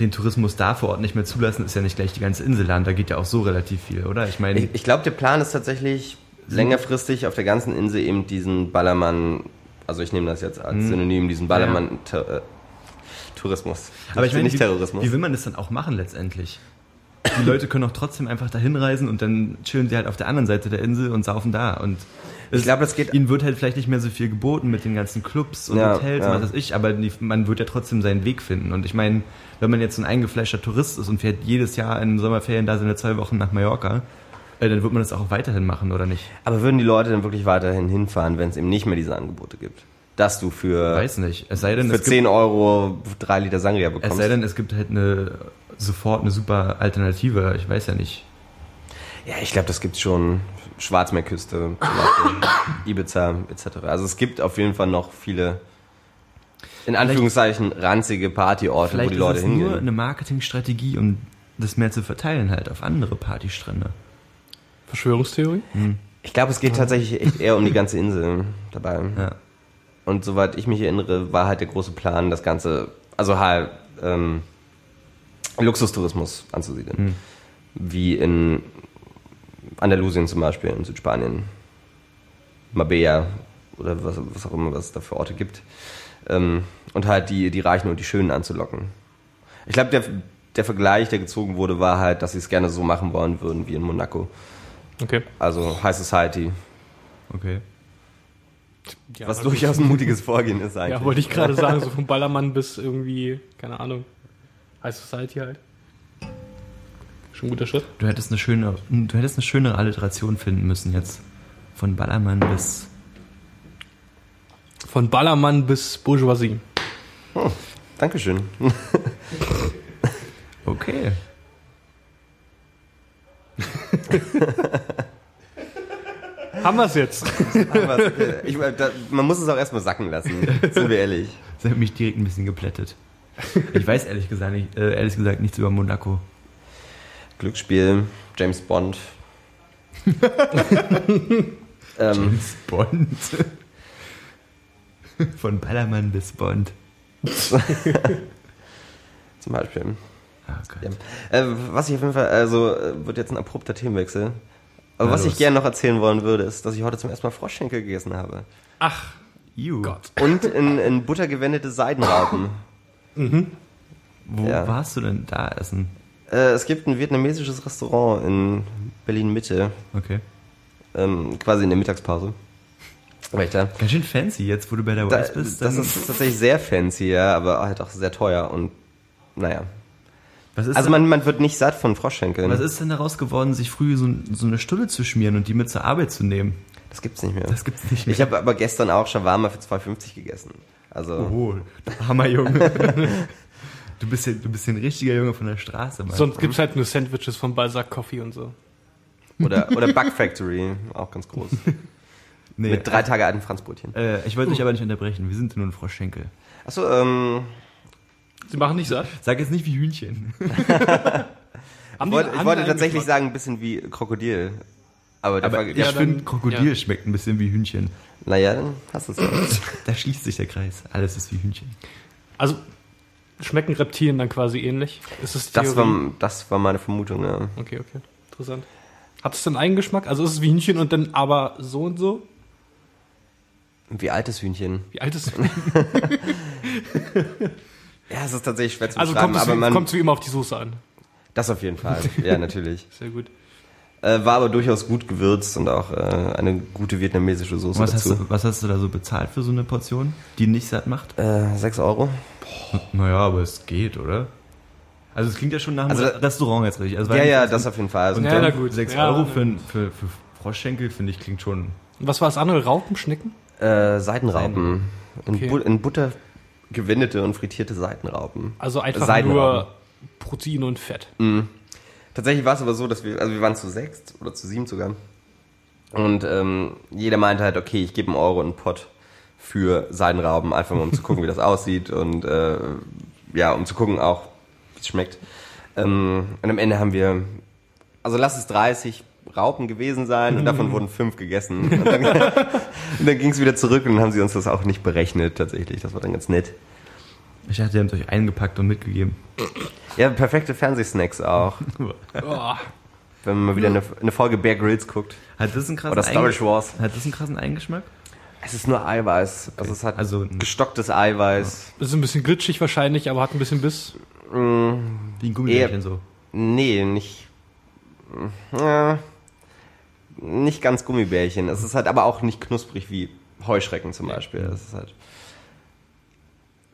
den Tourismus da vor Ort nicht mehr zulassen, ist ja nicht gleich die ganze Insel an. Da geht ja auch so relativ viel, oder? Ich meine, Ich, ich glaube, der Plan ist tatsächlich längerfristig auf der ganzen Insel eben diesen Ballermann, also ich nehme das jetzt als Hm. Synonym, diesen Ballermann Ter- äh, Tourismus. aber ich meine, nicht wie, Terrorismus. wie will man das dann auch machen letztendlich? Die Leute können auch trotzdem einfach dahin reisen und dann chillen sie halt auf der anderen Seite der Insel und saufen da. Und Ich glaube, das geht- Ihnen wird halt vielleicht nicht mehr so viel geboten mit den ganzen Clubs und Ja, Hotels ja. und was weiß ich, aber die, man wird ja trotzdem seinen Weg finden. Und ich meine, wenn man jetzt ein eingefleischter Tourist ist und fährt jedes Jahr in den Sommerferien da seine zwei Wochen nach Mallorca, äh, dann wird man das auch weiterhin machen, oder nicht? Aber würden die Leute dann wirklich weiterhin hinfahren, wenn es eben nicht mehr diese Angebote gibt? Dass du für, Weiß nicht. Es sei denn, für es 10 gibt, Euro drei Liter Sangria es bekommst? sei denn, es gibt halt eine sofort eine super Alternative. Ich weiß ja nicht. ja, ich glaube, das gibt schon. Schwarzmeerküste, Ibiza etc. Also es gibt auf jeden Fall noch viele, in Anführungszeichen, ranzige Partyorte, wo Vielleicht die ist Leute es nur hingehen. eine Marketingstrategie, um das mehr zu verteilen halt auf andere Partystrände. Verschwörungstheorie? Ich glaube, es geht tatsächlich echt eher um die ganze Insel dabei. Ja. Und soweit ich mich erinnere, war halt der große Plan, das Ganze, also halt ähm, Luxustourismus anzusiedeln. Wie in Andalusien zum Beispiel, in Südspanien. Marbella oder was, was auch immer, was es da für Orte gibt. Ähm, und halt die, die Reichen und die Schönen anzulocken. Ich glaube, der, der Vergleich, der gezogen wurde, war halt, dass sie es gerne so machen wollen würden wie in Monaco. Okay. Also High Society. Okay. Ja, was durchaus ein mutiges Vorgehen ist eigentlich. Ja, wollte ich gerade sagen, so vom Ballermann bis irgendwie, keine Ahnung, High Society halt. Schon ein guter Schritt. Du hättest eine schöne, du hättest eine schönere Alliteration finden müssen jetzt. Von Ballermann bis. Von Ballermann bis Bourgeoisie. Dankeschön. Okay. Haben wir es jetzt? Es- ich, da, man muss es auch erstmal sacken lassen, sind wir ehrlich. Das hat mich direkt ein bisschen geplättet. Ich weiß ehrlich gesagt, nicht, äh, ehrlich gesagt nichts über Monaco. Glücksspiel, James Bond. ähm, James Bond. Von Ballermann bis Bond. zum Beispiel. Ah, Gott. Ja. Äh, was ich auf jeden Fall, also äh, wird jetzt ein abrupter Themenwechsel. Aber Na was ich los. gerne noch erzählen wollen würde, ist, dass ich heute zum ersten Mal Froschschenkel gegessen habe. Ach, Iu. Gott. Und in, in Butter gewendete Seidenraupen. Wo Ja. warst du denn da essen? äh, es gibt ein vietnamesisches Restaurant in Berlin-Mitte, Okay. ähm, quasi in der Mittagspause. War ich da? Ganz schön fancy jetzt, wo du bei der Da, Wise bist. das ist tatsächlich sehr fancy, ja, aber halt auch sehr teuer und naja. Was ist Also denn, man, man wird nicht satt von Froschschenkeln. was ist denn daraus geworden, sich früh so, so eine Stulle zu schmieren und die mit zur Arbeit zu nehmen? Das gibt's nicht mehr. Das gibt's nicht mehr. ich habe aber gestern auch Shawarma für 2,50 gegessen. Also Oh, du Hammerjunge. du, bist ja, du bist ja ein richtiger Junge von der Straße, Mann. sonst gibt's halt nur Sandwiches von Balzac Coffee und so. oder oder Bug Factory, auch ganz groß. nee, Mit drei Tage alten Franzbrötchen. Äh, ich wollte dich aber nicht unterbrechen. Wir sind nur ein Froschschenkel. Achso, ähm, Sie machen nicht satt. Sag jetzt nicht wie Hühnchen. Haben ich wollte, ich wollte tatsächlich Geschmack? sagen, ein bisschen wie Krokodil. Aber, der Aber ich ja, finde, Krokodil ja. schmeckt ein bisschen wie Hühnchen. naja, dann hast du es ja. Da schließt sich der Kreis. Alles ist wie Hühnchen. Also, schmecken Reptilien dann quasi ähnlich? Ist Das Theorie? war, das war meine Vermutung, ja. Okay, okay. Interessant. Hat es denn einen Geschmack? Also ist es wie Hühnchen und dann aber so und so? Wie altes Hühnchen. Wie alt ist es? Ja, es ist tatsächlich schwer zu Also beschreiben, kommt man, kommt es wie immer auf die Soße an. das auf jeden Fall. Ja, natürlich. Sehr gut. Äh, war aber durchaus gut gewürzt und auch äh, eine gute vietnamesische Soße Was hast, dazu. du, was hast du da so bezahlt für so eine Portion, die nicht satt macht? Äh, 6 Euro. Naja, aber es geht, oder? Also es klingt ja schon nach einem Also- Restaurant jetzt richtig. Also Ja, ja, das auf jeden Fall. Also Und Ja, dann na gut. 6 Ja, Euro für, für, für Froschschenkel, finde ich, klingt schon... Und was war das andere? Raupen, Schnecken? äh, Seidenraupen. In, Okay. Bu in Butter gewendete und frittierte Seitenraupen. Also einfach nur Protein und Fett. Mhm. Tatsächlich war es aber so, dass wir, also wir waren zu sechst oder zu sieben sogar. Und ähm, jeder meinte halt, okay, ich gebe einen Euro in den Pott für Seidenrauben, einfach mal um zu gucken, wie das aussieht und äh, ja, um zu gucken auch, wie es schmeckt. Ähm, und am Ende haben wir, also lass es 30 Raupen gewesen sein und davon wurden fünf gegessen. Und dann, dann ging es wieder zurück und dann haben sie uns das auch nicht berechnet tatsächlich. Das war dann ganz nett. Ich dachte, ihr habt euch eingepackt und mitgegeben. Ja, perfekte Fernsehsnacks auch. Oh, Wenn man mal wieder eine, eine Folge Bear Grylls guckt. Hat das einen krassen Oder Storage Wars. Hat das einen krassen Eigengeschmack? Es ist nur Eiweiß. Also es hat Also- gestocktes Eiweiß. ist ein bisschen glitschig wahrscheinlich, aber hat ein bisschen Biss. Wie ein Gummibärchen so. Nee, nicht. Ja, nicht ganz Gummibärchen. Es ist halt aber auch nicht knusprig wie Heuschrecken zum Beispiel. Es ist halt.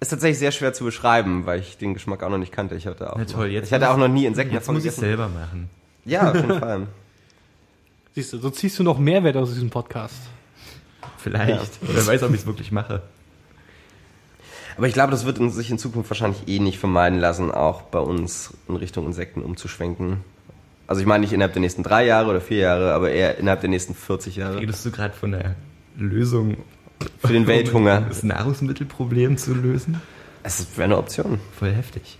Ist tatsächlich sehr schwer zu beschreiben, weil ich den Geschmack auch noch nicht kannte. Ich hatte auch, Na toll, jetzt ich hatte auch noch nie Insekten Jetzt davon muss ich gegessen. selber machen. Ja, auf jeden Fall. Siehst du, so ziehst du noch Mehrwert aus diesem Podcast. Vielleicht. Wer weiß, ob ich es wirklich mache. Aber ich glaube, das wird uns sich in Zukunft wahrscheinlich eh nicht vermeiden lassen, auch bei uns in Richtung Insekten umzuschwenken. Also ich meine nicht innerhalb der nächsten drei Jahre oder vier Jahre, aber eher innerhalb der nächsten 40 Jahre. Redest du gerade von der Lösung Für den Welthunger. das Nahrungsmittelproblem zu lösen? Es wäre eine Option. Voll heftig.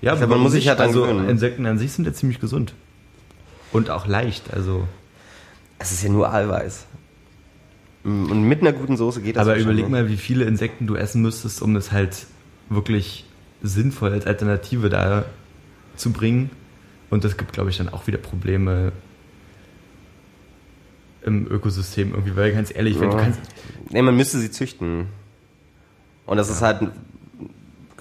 Ja, glaube, man muss sich halt also gewöhnen. Insekten an sich sind ja ziemlich gesund. Und auch leicht, also. Es ist ja nur Eiweiß. Mm, Und mit einer guten Soße geht das Aber überleg ne? mal, wie viele Insekten du essen müsstest, um das halt wirklich sinnvoll als Alternative da zu bringen. Und das gibt, glaube ich, dann auch wieder Probleme im Ökosystem irgendwie, weil ganz ehrlich, wenn du Ja. kannst, Nee, man müsste sie züchten. Und das ist halt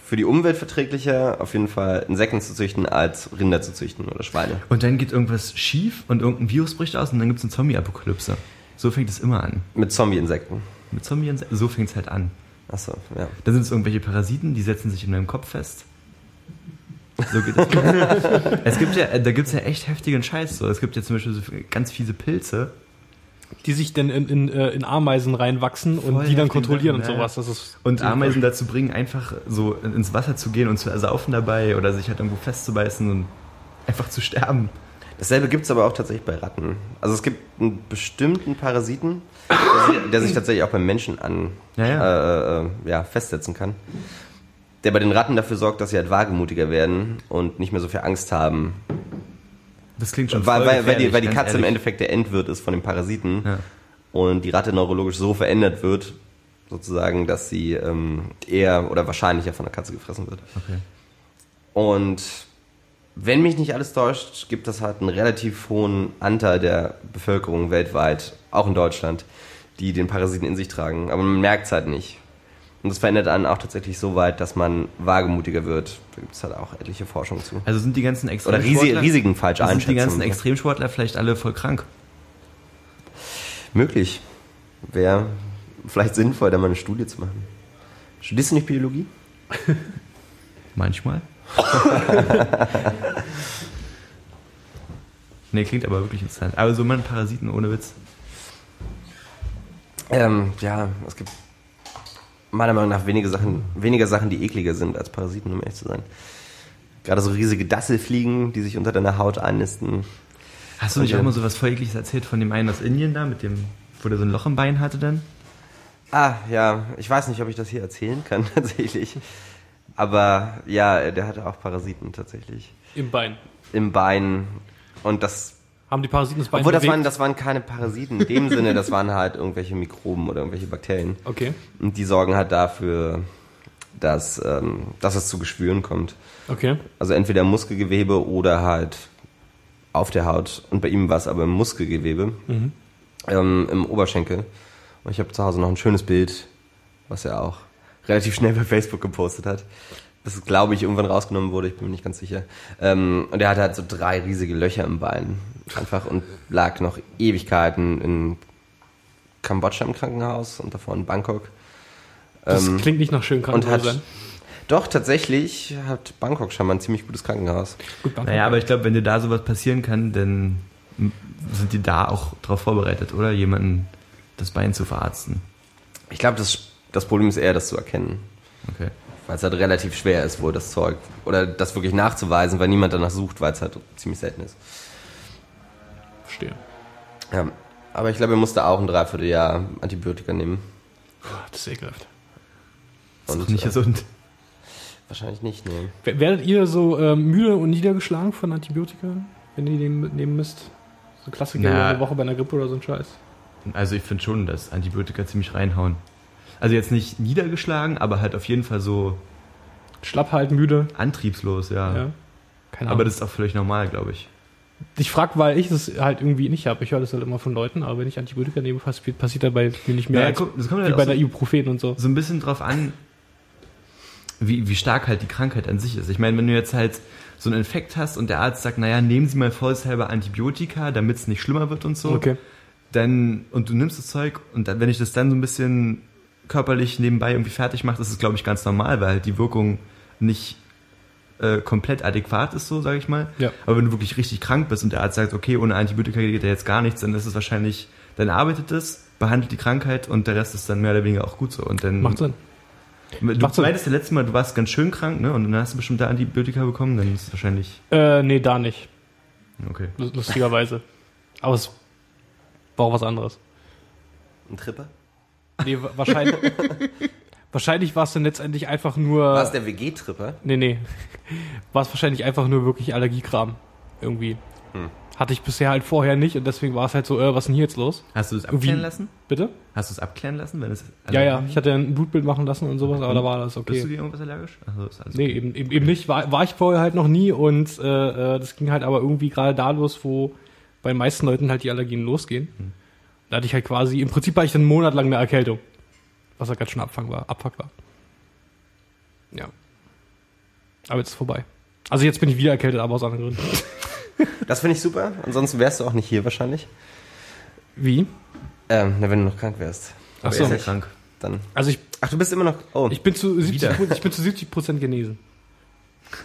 für die Umwelt verträglicher, auf jeden Fall Insekten zu züchten, als Rinder zu züchten oder Schweine. und dann geht irgendwas schief und irgendein Virus bricht aus und dann gibt es eine Zombie-Apokalypse. So fängt es immer an. Mit Zombie-Insekten. Mit Zombie so fängt es halt an. Achso, ja. Dann sind es irgendwelche Parasiten, die setzen sich in deinem Kopf fest. So geht das. es gibt ja, da gibt es ja echt heftigen Scheiß. So. Es gibt ja zum Beispiel so ganz fiese Pilze. Die sich dann in, in, äh, in Ameisen reinwachsen und Voll die dann kontrollieren Sachen, und ja, sowas. Das ist Und Ameisen dazu bringen, einfach so ins Wasser zu gehen und zu ersaufen dabei oder sich halt irgendwo festzubeißen und einfach zu sterben. Dasselbe gibt's aber auch tatsächlich bei Ratten. Also es gibt einen bestimmten Parasiten, der sich, der sich tatsächlich auch beim Menschen an Ja, ja. Äh, äh, ja, festsetzen kann. Der bei den Ratten dafür sorgt, dass sie halt wagemutiger werden und nicht mehr so viel Angst haben. Das klingt schon Weil, weil, weil, die, weil die Katze im ehrlich. Endeffekt der Endwirt ist von dem Parasiten Ja. und die Ratte neurologisch so verändert wird, sozusagen, dass sie ähm, eher oder wahrscheinlicher von der Katze gefressen wird. Okay. Und wenn mich nicht alles täuscht, gibt es halt einen relativ hohen Anteil der Bevölkerung weltweit, auch in Deutschland, die den Parasiten in sich tragen. Aber man merkt es halt nicht. Und das verändert einen auch tatsächlich so weit, dass man wagemutiger wird. Da gibt es halt auch etliche Forschung zu. Also sind die ganzen Oder Extremsportler... Risi Risiken falsch sind die ganzen. Extremsportler vielleicht alle voll krank? Möglich. Wäre vielleicht sinnvoll, da mal eine Studie zu machen. Studierst du nicht Biologie? Manchmal. nee, klingt aber wirklich interessant. Aber so mal Parasiten ohne Witz. Ähm, ja, es gibt meiner Meinung nach wenige Sachen, weniger Sachen, die ekliger sind als Parasiten, um ehrlich zu sein. Gerade so riesige Dasselfliegen, die sich unter deiner Haut einnisten. Hast du nicht auch äh, mal so was voll ekliges erzählt von dem einen aus Indien da, mit dem, wo der so ein Loch im Bein hatte dann? Ah, ja, ich weiß nicht, ob ich das hier erzählen kann, tatsächlich. Aber ja, der hatte auch Parasiten tatsächlich. im Bein. Im Bein. Und das Haben die Parasiten das Bein Obwohl, das bewegt? waren, das waren keine Parasiten in dem Sinne, das waren halt irgendwelche Mikroben oder irgendwelche Bakterien. Okay, Und die sorgen halt dafür, dass, ähm, dass es zu Geschwüren kommt. okay. Also entweder Muskelgewebe oder halt auf der Haut. Und bei ihm war es aber im Muskelgewebe, ähm, im Oberschenkel. Und ich habe zu Hause noch ein schönes Bild, was er auch relativ schnell bei Facebook gepostet hat. Das, glaube ich, irgendwann rausgenommen wurde, ich bin mir nicht ganz sicher. Ähm, und er hatte halt so drei riesige Löcher im Bein. Einfach und lag noch Ewigkeiten in Kambodscha im Krankenhaus und davor in Bangkok. Das Ähm, klingt nicht nach schön krank und hat, doch, tatsächlich hat Bangkok schon mal ein ziemlich gutes Krankenhaus. Gut, Bangkok. Naja, aber ich glaube, wenn dir da sowas passieren kann, dann sind die da auch darauf vorbereitet, oder? Jemanden das Bein zu verarzten. Ich glaube, das Das Problem ist eher, das zu erkennen. Okay. Weil es halt relativ schwer ist, wohl das Zeug. Oder das wirklich nachzuweisen, weil niemand danach sucht, weil es halt ziemlich selten ist. Verstehe. Ja. Aber ich glaube, er musste auch ein Dreivierteljahr Antibiotika nehmen. Puh, Das ist ekelhaft. Das ist Und, nicht äh, gesund. Wahrscheinlich nicht, nee. W- Werdet ihr so ähm, müde und niedergeschlagen von Antibiotika, wenn ihr den mitnehmen müsst? So Klassiker Na. eine Woche bei einer Grippe oder so ein Scheiß. Also ich finde schon, dass Antibiotika ziemlich reinhauen. Also jetzt nicht niedergeschlagen, aber halt auf jeden Fall so Schlapp halt, müde. antriebslos, ja. Ja. Keine Ahnung. Aber das ist auch völlig normal, glaube ich. ich frage, weil ich das halt irgendwie nicht habe. Ich höre das halt immer von Leuten, aber wenn ich Antibiotika nehme, passiert, dabei mir nicht mehr Ja, als guck, das kommt wie halt bei auch der so, Ibuprofen und so. so ein bisschen drauf an, wie, wie stark halt die Krankheit an sich ist. Ich meine, wenn du jetzt halt so einen Infekt hast und der Arzt sagt, naja, nehmen Sie mal vorsichtshalber Antibiotika, damit es nicht schlimmer wird und so, Okay. dann, und du nimmst das Zeug und dann, wenn ich das dann so ein bisschen körperlich nebenbei irgendwie fertig mache, ist es, glaube ich, ganz normal, weil halt die Wirkung nicht äh, komplett adäquat ist, so sage ich mal. Ja. Aber wenn du wirklich richtig krank bist und der Arzt sagt, okay, ohne Antibiotika geht ja jetzt gar nichts, dann ist es wahrscheinlich, dann arbeitet es, behandelt die Krankheit und der Rest ist dann mehr oder weniger auch gut so. Und dann Macht Sinn. Du Macht Sinn. meintest ja letztes Mal, du warst ganz schön krank, ne? Und dann hast du bestimmt da Antibiotika bekommen, dann ist es wahrscheinlich Äh, nee, da nicht. okay. Lu- Lustigerweise. Aber es war auch was anderes. Ein Tripper? Nee, wa- wahrscheinlich. wahrscheinlich war es dann letztendlich einfach nur. War es der WG-Tripper? Nee, nee. War es wahrscheinlich einfach nur wirklich Allergiekram. Irgendwie. Hm. Hatte ich bisher halt vorher nicht und deswegen war es halt so, äh, was ist denn hier jetzt los? Hast du es abklären Wie- lassen? Bitte? Hast du es abklären lassen, wenn es Ja, ja. Ich hatte ein Blutbild machen lassen und sowas, aber da war das Bist du okay. dir irgendwas allergisch? Also ist alles Nee, okay. eben, eben, eben nicht. War, war ich vorher halt noch nie und äh, äh, das ging halt aber irgendwie gerade da los, wo bei den meisten Leuten halt die Allergien losgehen. Hm. Da hatte ich halt quasi, im Prinzip war ich dann einen Monat lang eine Erkältung. Was halt ganz schön Abfang war, Abfuck war. Ja. Aber jetzt ist vorbei. Also jetzt bin ich wieder erkältet, aber aus anderen Gründen. Das finde ich super. Ansonsten wärst du auch nicht hier wahrscheinlich. Wie? Ähm, na, wenn du noch krank wärst. Ach Aber so. ja krank. Dann. Also ich, Ach, du bist immer noch. Oh. ich bin zu 70, Wieder. Pro- ich bin zu 70 Prozent genesen.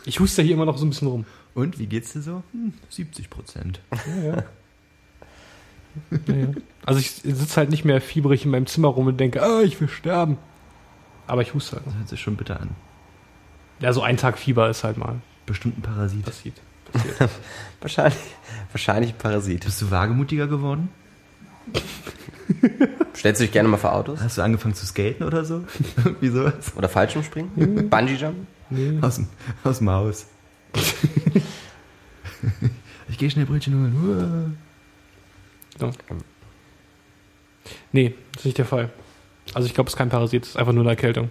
Ich huste hier immer noch so ein bisschen rum. Und wie geht's dir so? Hm, 70 Prozent. Ja, ja. ja, ja. Also ich sitze halt nicht mehr fiebrig in meinem Zimmer rum und denke, ah, ich will sterben. Aber ich huste halt. Das hört sich schon bitter an. Ja, so ein Tag Fieber ist halt mal Bestimmt ein Parasit. passiert. passiert. Wahrscheinlich, wahrscheinlich ein Parasit. Bist du wagemutiger geworden? Stellst du dich gerne mal vor Autos? Hast du angefangen zu skaten oder so? Sowas? Oder Fallschirmspringen? Bungee Jump? nee. Aus dem, aus dem Haus. ich gehe schnell Brötchen holen. Nee, das ist nicht der Fall. Also ich glaube, es ist kein Parasit, es ist einfach nur eine Erkältung.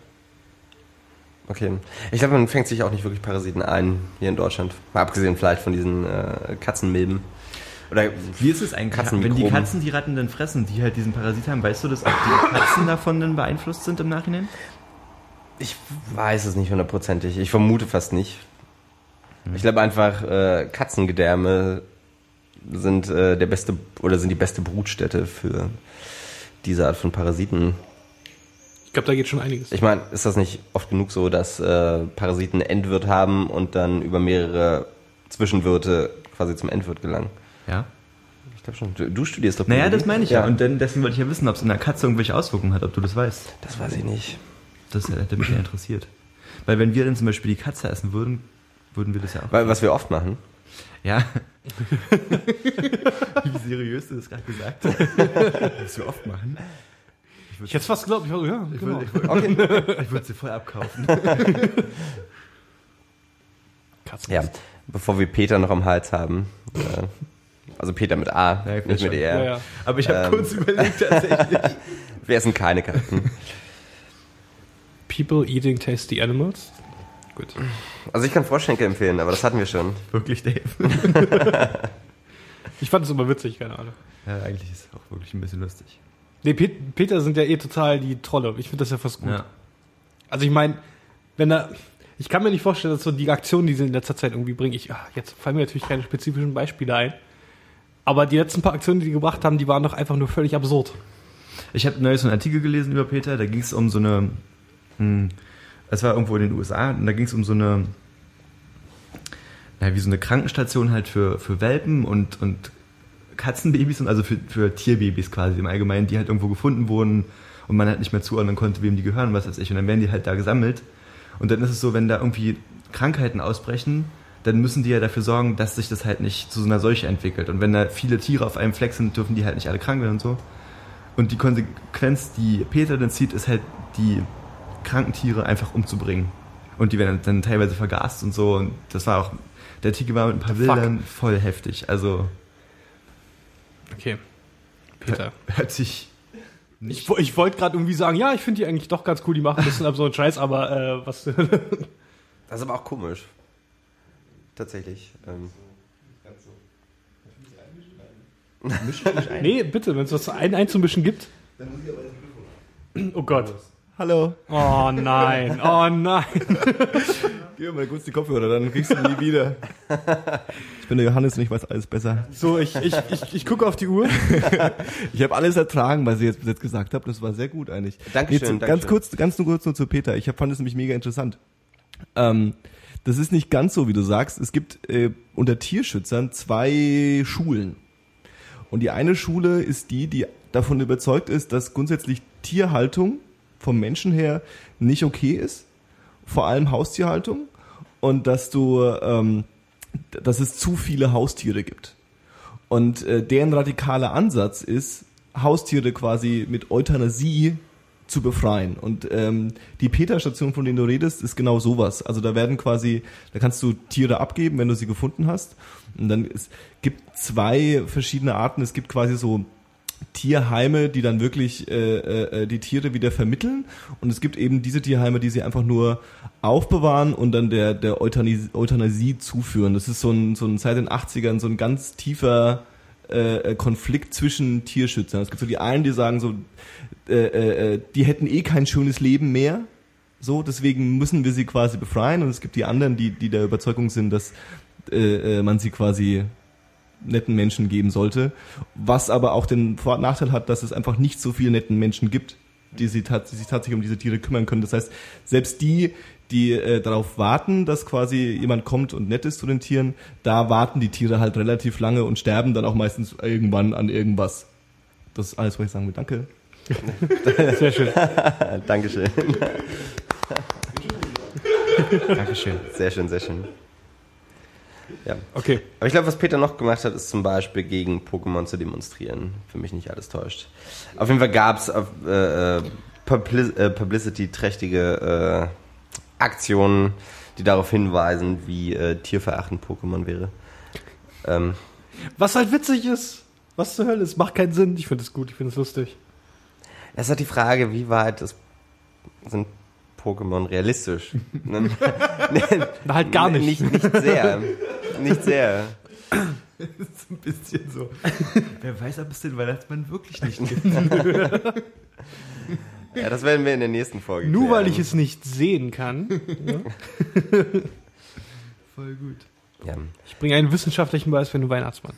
Okay. Ich glaube, man fängt sich auch nicht wirklich Parasiten ein hier in Deutschland. Mal abgesehen vielleicht von diesen äh, Katzenmilben. Oder Wie ist es eigentlich, wenn die Katzenmikroben. Katzen die Ratten dann fressen, die halt diesen Parasit haben, weißt du, dass auch die Katzen davon dann beeinflusst sind im Nachhinein? Ich weiß es nicht hundertprozentig. Ich vermute fast nicht. Ich glaube einfach, äh, Katzengedärme sind äh, der beste oder sind die beste Brutstätte für diese Art von Parasiten. Ich glaube, da geht schon einiges. Ich meine, ist das nicht oft genug so, dass äh, Parasiten Endwirt haben und dann über mehrere Zwischenwirte quasi zum Endwirt gelangen? Ja. Ich glaube schon. Du, du studierst doch Naja, Biologie? das meine ich ja. Und dann, deswegen wollte ich ja wissen, ob es in der Katze irgendwelche Auswirkungen hat, ob du das weißt. das weiß ich nicht. Das hätte mich ja interessiert. Weil wenn wir dann zum Beispiel die Katze essen würden, würden wir das ja auch. Weil, was wir oft machen. Ja. Wie seriös du das gerade gesagt hast. Was wir oft machen. Ich hätte fast geglaubt, ich ja, Ich genau. würde Okay. würd, sie voll abkaufen. Katzen. Ja, bevor wir Peter noch am Hals haben. Äh, also Peter mit A, Ja, nicht schon. mit Ja, ER. ja. Aber ich habe Ähm. kurz überlegt tatsächlich. Wir essen keine Katzen. People eating tasty animals. Gut. Also ich kann Froschschenkel empfehlen, aber das hatten wir schon. Wirklich, Dave. Ich fand es immer witzig, keine Ahnung. Ja, eigentlich ist es auch wirklich ein bisschen lustig. Nee, Pet Peter sind ja eh total die Trolle. Ich finde das ja fast gut. Ja. Also ich meine, wenn da, ich kann mir nicht vorstellen, dass so die Aktionen, die sie in letzter Zeit irgendwie bringen, ich, ah, jetzt fallen mir natürlich keine spezifischen Beispiele ein, aber die letzten paar Aktionen, die die gebracht haben, die waren doch einfach nur völlig absurd. Ich habe neulich so einen Artikel gelesen über Peter, da ging es um so eine, hm, es war irgendwo in den USA, und da ging es um so eine, naja, wie so eine Krankenstation halt für, für Welpen und, und Katzenbabys und also für, für Tierbabys quasi im Allgemeinen, die halt irgendwo gefunden wurden und man halt nicht mehr zuordnen konnte, wem die gehören, was weiß ich. Und dann werden die halt da gesammelt. Und dann ist es so, wenn da irgendwie Krankheiten ausbrechen, dann müssen die ja dafür sorgen, dass sich das halt nicht zu so einer Seuche entwickelt. Und wenn da viele Tiere auf einem Fleck sind, dürfen die halt nicht alle krank werden und so. Und die Konsequenz, die Peter dann zieht, ist halt, die kranken Tiere einfach umzubringen. Und die werden dann teilweise vergast und so. Und das war auch, der Artikel war mit ein paar Bildern voll heftig. Also. Okay. Peter. Hört sich. Ich, ich wollte gerade irgendwie sagen, ja, ich finde die eigentlich doch ganz cool, die machen ein bisschen absurden Scheiß, aber äh, was. das ist aber auch komisch. Tatsächlich. Ähm. nee, bitte, wenn es was ein einzumischen gibt. Dann muss ich aber das Oh Gott. Hallo. Oh nein, oh nein. Gib mir mal kurz die Kopfhörer, dann kriegst du nie wieder. Ich bin der Johannes und ich weiß alles besser. So, ich, ich, ich, ich gucke auf die Uhr. ich habe alles ertragen, was ihr jetzt bis jetzt gesagt habt. Das war sehr gut eigentlich. Dankeschön. Jetzt, Dankeschön. Ganz kurz, ganz nur kurz nur zu Peter. Ich hab, fand es nämlich mega interessant. Ähm, das ist nicht ganz so, wie du sagst. Es gibt äh, unter Tierschützern zwei Schulen. Und die eine Schule ist die, die davon überzeugt ist, dass grundsätzlich Tierhaltung vom Menschen her nicht okay ist, vor allem Haustierhaltung, und dass du, ähm, dass es zu viele Haustiere gibt. Und äh, deren radikaler Ansatz ist, Haustiere quasi mit Euthanasie zu befreien. Und ähm, die Peter-Station, von denen du redest, ist genau sowas. Also da werden quasi, da kannst du Tiere abgeben, wenn du sie gefunden hast. Und dann es gibt zwei verschiedene Arten. Es gibt quasi so Tierheime, die dann wirklich äh, äh, die Tiere wieder vermitteln. Und es gibt eben diese Tierheime, die sie einfach nur aufbewahren und dann der, der Euthanasie, Euthanasie zuführen. Das ist so ein, so ein seit den 80ern so ein ganz tiefer äh, Konflikt zwischen Tierschützern. Es gibt so die einen, die sagen so, äh, äh, die hätten eh kein schönes Leben mehr. So, deswegen müssen wir sie quasi befreien. Und es gibt die anderen, die, die der Überzeugung sind, dass äh, äh man sie quasi netten Menschen geben sollte. Was aber auch den Vor- und Nachteil hat, dass es einfach nicht so viele netten Menschen gibt, die, sie die sich tatsächlich um diese Tiere kümmern können. Das heißt, selbst die, die äh, darauf warten, dass quasi jemand kommt und nett ist zu den Tieren, da warten die Tiere halt relativ lange und sterben dann auch meistens irgendwann an irgendwas. Das ist alles, was ich sagen will. Danke. Sehr schön. Dankeschön. Dankeschön. Sehr schön, sehr schön. Ja. Okay. Aber ich glaube, was Peter noch gemacht hat, ist zum Beispiel gegen Pokémon zu demonstrieren. Für mich nicht alles täuscht. Auf jeden Fall gab es äh, äh, Publicity-trächtige äh, Aktionen, die darauf hinweisen, wie äh, tierverachtend Pokémon wäre. Ähm. Was halt witzig ist. Was zur Hölle? Es macht keinen Sinn. Ich finde es gut, ich finde es lustig. Es ist halt die Frage, wie weit ist, sind Pokémon realistisch? nee, halt gar nicht. Nicht, nicht sehr. Nicht sehr. Das ist ein bisschen so. Wer weiß, ob es den Weihnachtsmann wirklich nicht gibt. ja, das werden wir in der nächsten Folge. Nur klären. weil ich es nicht sehen kann. Ja. Voll gut. Ja. Ich bringe einen wissenschaftlichen Beweis für den Weihnachtsmann.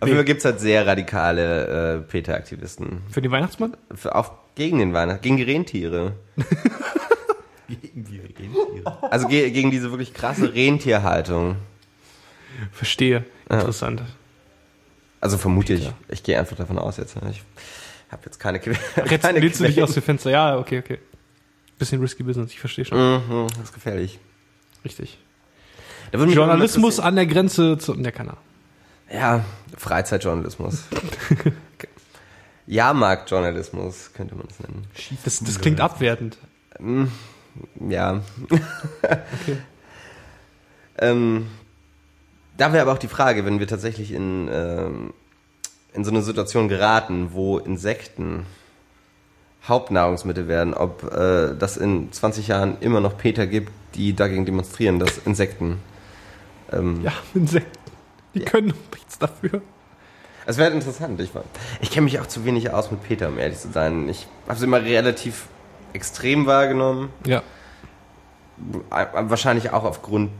Auf jeden Fall gibt es halt sehr radikale äh, Peter-Aktivisten. Für den Weihnachtsmann? Für, auch gegen den Weihnachtsmann, gegen die Rentiere. gegen die Rentiere? Also ge gegen diese wirklich krasse Rentierhaltung. Verstehe. Interessant. Ja. Also vermute ich. Ich gehe einfach davon aus jetzt. Ich habe jetzt keine Quelle. Jetzt keine lehnst du dich aus dem Fenster. Ja, okay, okay. Bisschen risky Business, ich verstehe schon. Mhm, das ist gefährlich. Richtig. Journalismus an der Grenze zu... Der kann er. Ja, Freizeitjournalismus. Jahrmarktjournalismus könnte man es nennen. Das, das klingt abwertend. Mm, ja. okay. ähm, da wäre aber auch die Frage, wenn wir tatsächlich in, ähm, in so eine Situation geraten, wo Insekten Hauptnahrungsmittel werden, ob äh, das in 20 Jahren immer noch Peter gibt, die dagegen demonstrieren, dass Insekten. Ähm, ja, Insekten. Die können nichts dafür. Es wäre interessant. Ich, ich kenne mich auch zu wenig aus mit Peter, um ehrlich zu sein. Ich habe es immer relativ extrem wahrgenommen. Ja. Wahrscheinlich auch aufgrund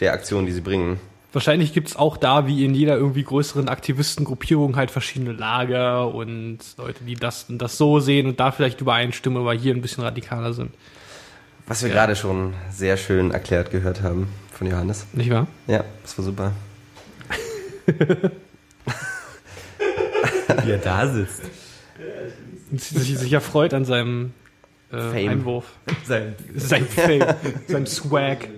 der Aktionen, die sie bringen. Wahrscheinlich gibt es auch da, wie in jeder irgendwie größeren Aktivistengruppierung, halt verschiedene Lager und Leute, die das und das so sehen und da vielleicht übereinstimmen, aber hier ein bisschen radikaler sind. Was wir ja. gerade schon sehr schön erklärt gehört haben von Johannes. Nicht wahr? Ja, das war super. Wie er da sitzt. sich, sich erfreut an seinem äh, Fame. Einwurf. Sein, Sein Fame, sein Swag.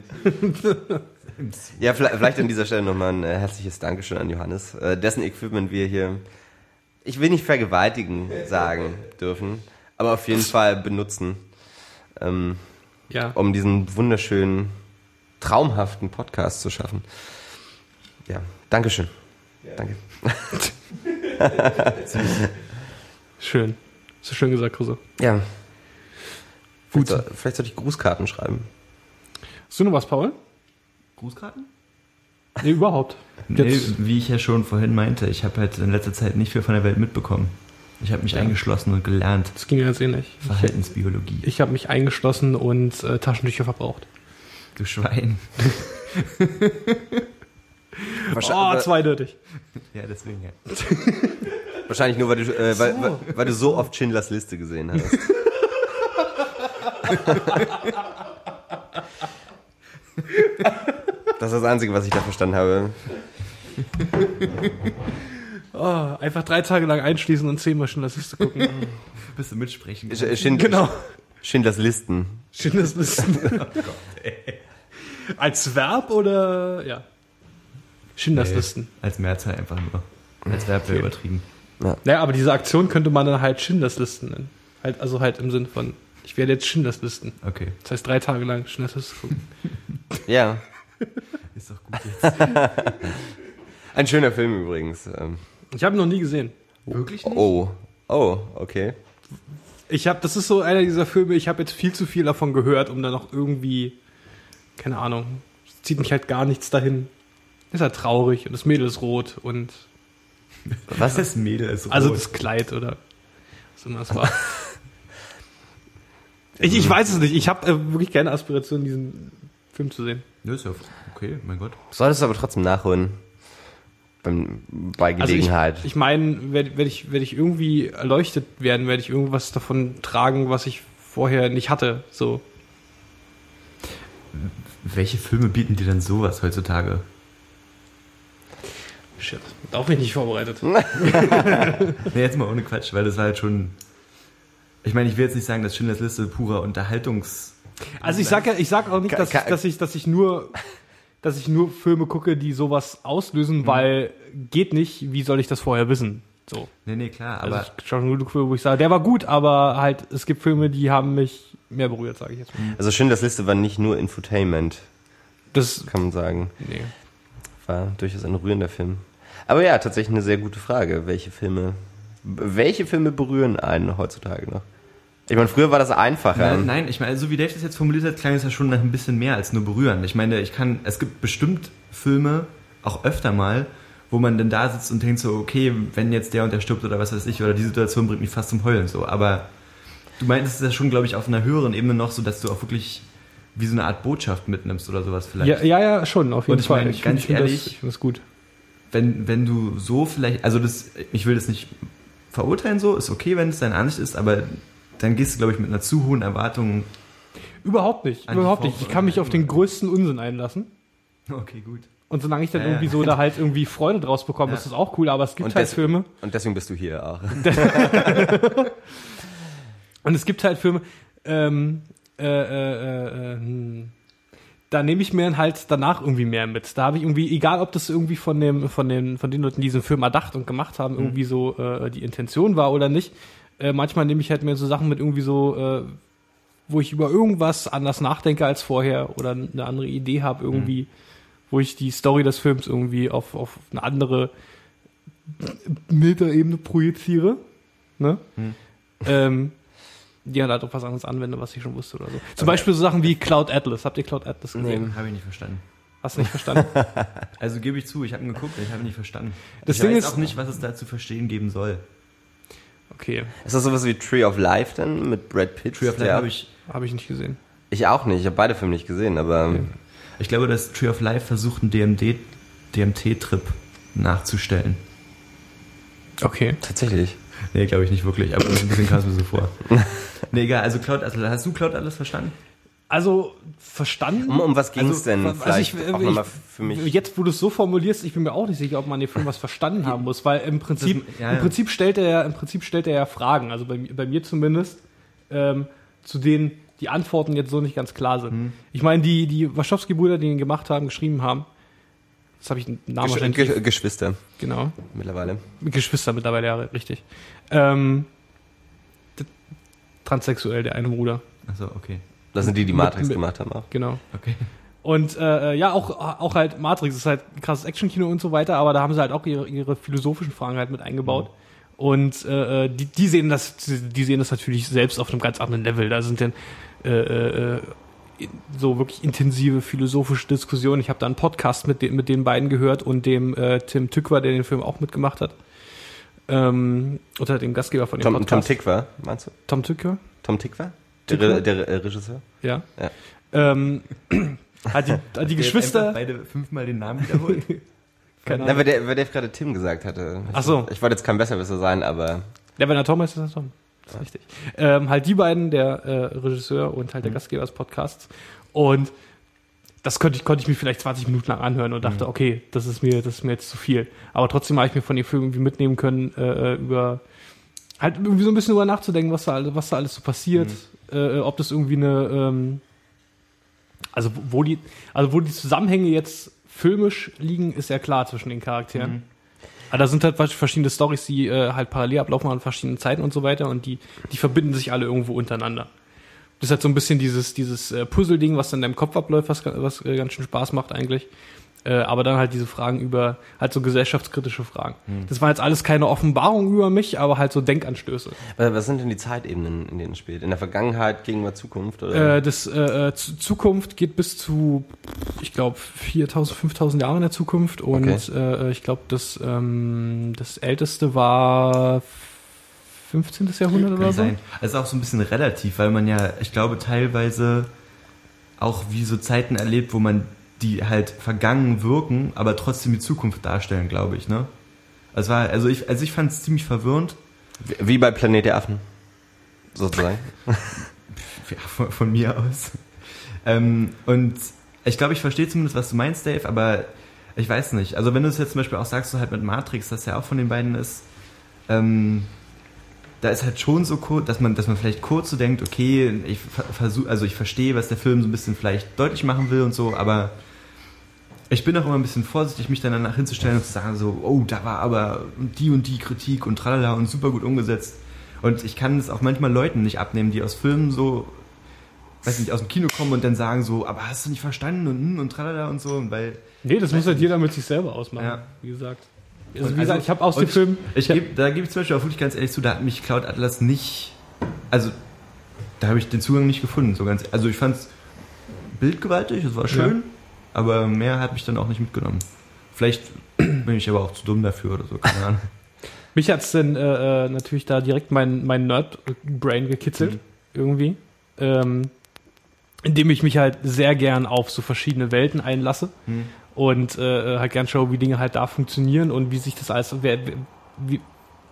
Ja, vielleicht, vielleicht an dieser Stelle nochmal ein äh, herzliches Dankeschön an Johannes, äh, dessen Equipment wir hier, ich will nicht vergewaltigen sagen dürfen, aber auf jeden Fall benutzen, ähm, Ja. um diesen wunderschönen, traumhaften Podcast zu schaffen. Ja, Dankeschön. Danke. Schön. Hast du schön gesagt, Kruse. Ja. Gut. Vielleicht, soll, vielleicht sollte ich Grußkarten schreiben. Hast du noch was, Paul? Grußkarten? Nee, überhaupt. Nee, wie ich ja schon vorhin meinte, ich habe halt in letzter Zeit nicht viel von der Welt mitbekommen. Ich habe mich eingeschlossen und gelernt. Das ging ja jetzt eh nicht. Verhaltensbiologie. Ich habe mich eingeschlossen und äh, Taschentücher verbraucht. Du Schwein. Oh, zweideutig. Ja, deswegen ja. Wahrscheinlich nur, weil du, äh, weil, weil, weil du so oft Schindlers Liste gesehen hast. Das ist das Einzige, was ich da verstanden habe. Oh, einfach drei Tage lang einschließen und zehnmal schon das Liste gucken. Bist du mitsprechen? Sch- Schind genau. Schindlers Listen. Schindlers Listen. Als Verb oder ja? Schindlers Nee. Als Mehrzahl einfach nur. Als Verb wäre übertrieben. Naja, aber diese Aktion könnte man dann halt Schindlers Listen nennen. Halt, also halt im Sinn von, ich werde jetzt Schindlers Listen. Okay. Das heißt, drei Tage lang Schindlers Liste gucken. Ja, Ist doch gut jetzt. ein schöner Film übrigens. Ähm, Ich habe ihn noch nie gesehen. Wirklich nicht? Oh, oh, okay. Ich habe, das ist so einer dieser Filme, ich habe jetzt viel zu viel davon gehört, um da noch irgendwie, keine Ahnung, zieht mich halt gar nichts dahin. Ist halt traurig und das Mädel ist rot und Was ist Mädel? Ist rot. also das Kleid oder was immer es war. ich, ich weiß es nicht. Ich habe äh, wirklich keine Aspiration, diesen Film zu sehen. Ja, ist ja okay, mein Gott. Solltest du aber trotzdem nachholen. Beim, bei Also ich, Gelegenheit. ich meine, werde werd ich, werd ich irgendwie erleuchtet werden, werde ich irgendwas davon tragen, was ich vorher nicht hatte. So. Welche Filme bieten dir denn sowas heutzutage? Shit. Darauf bin ich nicht vorbereitet. Nee, jetzt mal ohne Quatsch, weil das war halt schon. Ich meine, ich will jetzt nicht sagen, dass Schindlers Liste purer Unterhaltungs. Also ich sag ja, ich sag auch nicht, dass, ich, dass ich, dass ich nur, dass ich nur Filme gucke, die sowas auslösen, weil geht nicht. Wie soll ich das vorher wissen? So. Nee, nee, klar, Also aber. ich schaue schon genug Filme, wo ich sage, der war gut, aber halt es gibt Filme, die haben mich mehr berührt, sage ich jetzt. mal. Also Schindlers Liste war nicht nur Infotainment, Das kann man sagen. nee. War durchaus ein rührender Film. Aber ja, tatsächlich eine sehr gute Frage. Welche Filme, welche Filme berühren einen heutzutage noch? Ich meine, früher war das einfacher. Nein, nein, ich meine, so wie Dave das jetzt formuliert hat, klang es ja schon nach ein bisschen mehr als nur berühren. Ich meine, ich kann, es gibt bestimmt Filme, auch öfter mal, wo man dann da sitzt und denkt so, okay, wenn jetzt der und der stirbt oder was weiß ich, oder die Situation bringt mich fast zum Heulen so. Aber du meintest es ja schon, glaube ich, auf einer höheren Ebene noch so, dass du auch wirklich wie so eine Art Botschaft mitnimmst oder sowas vielleicht. Ja, ja, ja, schon, auf jeden Und ich Fall. meine, ganz find ehrlich, das, ich das gut. Wenn, wenn du so vielleicht, also das, ich will das nicht verurteilen so, ist okay, wenn es deine Ansicht ist, aber dann gehst du, glaube ich, mit einer zu hohen Erwartung. Überhaupt nicht, überhaupt nicht. Ich kann mich auf den größten Unsinn einlassen. Okay, gut. Und solange ich dann Ja, ja. irgendwie so da halt irgendwie Freude draus bekomme, Ja. ist das auch cool, aber es gibt Und halt des- Filme. Und deswegen bist du hier auch. Und es gibt halt Filme, ähm, äh, äh, äh, äh, hm. Da nehme ich mir halt danach irgendwie mehr mit. Da habe ich irgendwie, egal ob das irgendwie von dem, von den, von den Leuten, die diesen Film erdacht und gemacht haben, irgendwie so äh, die Intention war oder nicht. Äh, manchmal nehme ich halt mir so Sachen mit irgendwie so, äh, wo ich über irgendwas anders nachdenke als vorher oder eine andere Idee habe irgendwie, wo ich die Story des Films irgendwie auf, auf eine andere Metaebene projiziere. Ne? Ähm, die halt auf was anderes anwende, was ich schon wusste oder so. Zum Beispiel so Sachen wie Cloud Atlas. Habt ihr Cloud Atlas gesehen? Habe ich nicht verstanden. Hast du nicht verstanden? Also gebe ich zu, ich habe ihn geguckt, ich habe ihn nicht verstanden. Das ich Ding weiß ist- auch nicht, was es da zu verstehen geben soll. Okay, Ist das sowas wie Tree of Life dann mit Brad Pitt? Tree of Life habe ich. habe ich nicht gesehen. Ich auch nicht. Ich habe beide Filme nicht gesehen, aber Ich glaube, dass Tree of Life versucht, einen DMD, DMT-Trip nachzustellen. Okay. tatsächlich. Nee, glaube ich nicht wirklich, aber ein bisschen kam es mir so vor. Nee, egal, also Cloud Atlas, hast du Cloud Atlas verstanden? Also verstanden. Um, um was ging es also, denn? Also ich, ich, für mich. Jetzt, wo du es so formulierst, ich bin mir auch nicht sicher, ob man den Film was verstanden haben muss, weil im Prinzip, das, ja, ja. im Prinzip stellt er ja, im Prinzip stellt er ja Fragen. Also bei, bei mir zumindest, ähm, zu denen die Antworten jetzt so nicht ganz klar sind. Hm. Ich meine, die die Wachowski-Brüder, die ihn gemacht haben, geschrieben haben. Das habe ich einen Namen Gesch Ge Geschwister. Genau. Mittlerweile. Geschwister mittlerweile, ja, richtig. Ähm, transsexuell, der eine Bruder. Achso, okay. Das sind die, die Matrix mit, gemacht haben auch. Genau. Okay. Und äh, ja, auch, auch halt Matrix ist halt krasses Actionkino und so weiter, aber da haben sie halt auch ihre, ihre philosophischen Fragen halt mit eingebaut. Mhm. Und äh, die, die sehen das, die sehen das natürlich selbst auf einem ganz anderen Level. Da sind dann äh, äh, so wirklich intensive philosophische Diskussionen. Ich habe da einen Podcast mit, den, mit den beiden gehört und dem äh, Tim Tückwer, der den Film auch mitgemacht hat. Ähm, oder dem Gastgeber von dem Tom, Podcast. Tom Tickwer, meinst du? Tom Tückwer? Tom Tickwer? Der, der, der Regisseur? Ja. ja. Ähm, hat die, hat die Geschwister. beide fünfmal den Namen wiederholt. Keine Ahnung. Na, weil der, weil der gerade Tim gesagt hatte. Ach so. Ich wollte jetzt kein Besserwisser sein, aber. Ja, wenn er Tom ist, ist er Tom. Das ist ja. richtig. Ähm, halt die beiden, der äh, Regisseur und halt der mhm. Gastgeber des Podcasts. Und das konnte ich, konnte ich mir vielleicht 20 Minuten lang anhören und dachte, mhm. okay, das ist mir, das ist mir jetzt zu viel. Aber trotzdem habe ich mir von dem Film irgendwie mitnehmen können, äh, über halt irgendwie so ein bisschen drüber nachzudenken, was da, was da alles so passiert, mhm. äh, ob das irgendwie eine, ähm, also wo die, also wo die Zusammenhänge jetzt filmisch liegen, ist ja klar zwischen den Charakteren. Mhm. Aber da sind halt verschiedene Stories, die äh, halt parallel ablaufen an verschiedenen Zeiten und so weiter und die, die verbinden sich alle irgendwo untereinander. Das ist halt so ein bisschen dieses, dieses äh, Puzzle-Ding, was dann in deinem Kopf abläuft, was, was äh, ganz schön Spaß macht eigentlich. Äh, aber dann halt diese Fragen über, halt so gesellschaftskritische Fragen. Hm. Das war jetzt alles keine Offenbarung über mich, aber halt so Denkanstöße. Was sind denn die Zeitebenen, in denen es spielt? In der Vergangenheit, Gegenwart, Zukunft? Oder? Äh, das äh, äh Zukunft geht bis zu, ich glaube, 4000, 5000 Jahre in der Zukunft und okay. äh, ich glaube, das, ähm, das älteste war 15. Jahrhundert Kann oder so. Sein. Das ist auch so ein bisschen relativ, weil man ja, ich glaube, teilweise auch wie so Zeiten erlebt, wo man die halt vergangen wirken, aber trotzdem die Zukunft darstellen, glaube ich, ne? Also, war, also ich, also ich fand es ziemlich verwirrend. Wie bei Planet der Affen. Sozusagen. ja, von, von, mir aus. Ähm, und ich glaube, ich verstehe zumindest, was du meinst, Dave, aber ich weiß nicht. Also wenn du es jetzt zum Beispiel auch sagst, so halt mit Matrix, dass ja auch von den beiden ist, ähm, da ist halt schon so kurz, dass man, dass man vielleicht kurz so denkt, okay, ich versuche, also ich verstehe, was der Film so ein bisschen vielleicht deutlich machen will und so, aber ich bin auch immer ein bisschen vorsichtig, mich dann danach hinzustellen und zu sagen so, oh, da war aber die und die Kritik und tralala und super gut umgesetzt. Und ich kann es auch manchmal Leuten nicht abnehmen, die aus Filmen so, weiß nicht, aus dem Kino kommen und dann sagen so, aber hast du nicht verstanden und hm, und tralala und so, weil. Nee, das muss halt jeder mit sich selber ausmachen, ja. wie gesagt. Also, wie gesagt, also, ich habe aus dem Film. Ich, ich geb, da gebe ich zum Beispiel auch wirklich ganz ehrlich zu, da hat mich Cloud Atlas nicht. Also, da habe ich den Zugang nicht gefunden, so ganz. Also, ich fand es bildgewaltig, es war schön. Ja aber mehr hat mich dann auch nicht mitgenommen. Vielleicht bin ich aber auch zu dumm dafür oder so, keine Ahnung. mich hat es dann äh, äh, natürlich da direkt mein, mein Nerd-Brain gekitzelt, mhm. irgendwie. Ähm, indem ich mich halt sehr gern auf so verschiedene Welten einlasse mhm. Und äh, halt gern schaue, wie Dinge halt da funktionieren und wie sich das alles, wer, wie,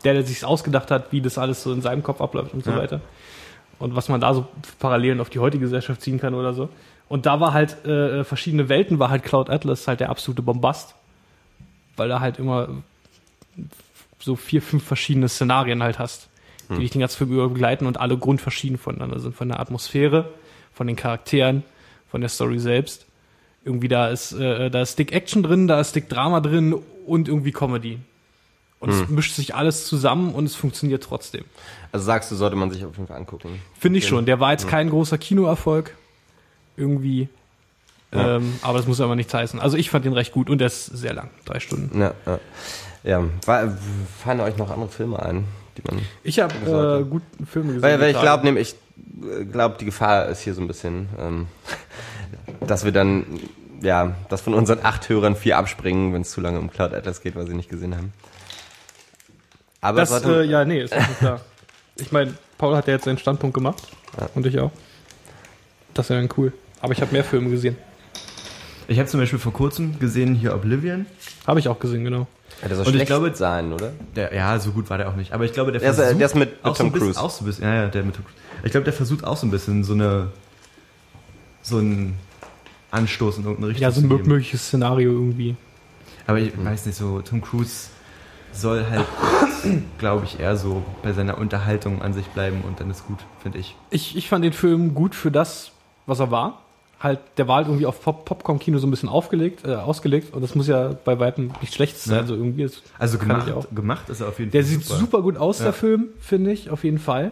der, der sich ausgedacht hat, wie das alles so in seinem Kopf abläuft und so ja. weiter. Und was man da so Parallelen auf die heutige Gesellschaft ziehen kann oder so. Und da war halt äh, verschiedene Welten, war halt Cloud Atlas halt der absolute Bombast. Weil da halt immer so vier, fünf verschiedene Szenarien halt hast, die hm. dich den ganzen Film über begleiten und alle grundverschieden voneinander sind. Von der Atmosphäre, von den Charakteren, von der Story selbst. Irgendwie da ist, äh, da ist Dick Action drin, da ist Dick Drama drin und irgendwie Comedy. Und hm. es mischt sich alles zusammen und es funktioniert trotzdem. Also sagst du, sollte man sich auf jeden Fall angucken. Finde ich schon. Der war jetzt hm. kein großer Kinoerfolg irgendwie. Ja. Ähm, aber das muss aber nichts heißen. Also ich fand den recht gut und der ist sehr lang, drei Stunden. Ja, ja. ja. War, fallen euch noch andere Filme ein, die man. Ich habe äh, gut Filme gesehen. Weil, weil ich glaube nämlich, ich glaube, die Gefahr ist hier so ein bisschen, ähm, dass wir dann, ja, dass von unseren acht Hörern vier abspringen, wenn es zu lange um Cloud Atlas geht, weil sie nicht gesehen haben. Aber das, äh, ja, nee, ist nicht klar. Ich meine, Paul hat ja jetzt seinen Standpunkt gemacht ja. und ich auch. Das wäre dann cool. Aber ich habe mehr Filme gesehen. Ich habe zum Beispiel vor kurzem gesehen hier Oblivion. Habe ich auch gesehen, genau. Ja, der soll und schlecht ich glaube, sein, oder? Der, ja, so gut war der auch nicht. Aber ich glaube, der, der versucht ist, der ist mit, mit Tom so Cruise. Auch so ein bisschen, ja, ja, der mit Tom Cruise. Ich glaube, der versucht auch so ein bisschen so eine so ein Anstoß in irgendeine Richtung Ja, so ein mögliches Szenario irgendwie. Aber ich weiß nicht, so Tom Cruise soll halt, glaube ich, eher so bei seiner Unterhaltung an sich bleiben und dann ist gut, finde ich. Ich, ich fand den Film gut für das, was er war. Halt, der war halt irgendwie auf Pop Popcorn-Kino so ein bisschen aufgelegt, äh, ausgelegt und das muss ja bei weitem nicht schlecht sein. Ja. Also irgendwie ist, Also gemacht, gemacht ist er auf jeden Der Fall sieht super, gut aus, Ja. der Film, finde ich, auf jeden Fall.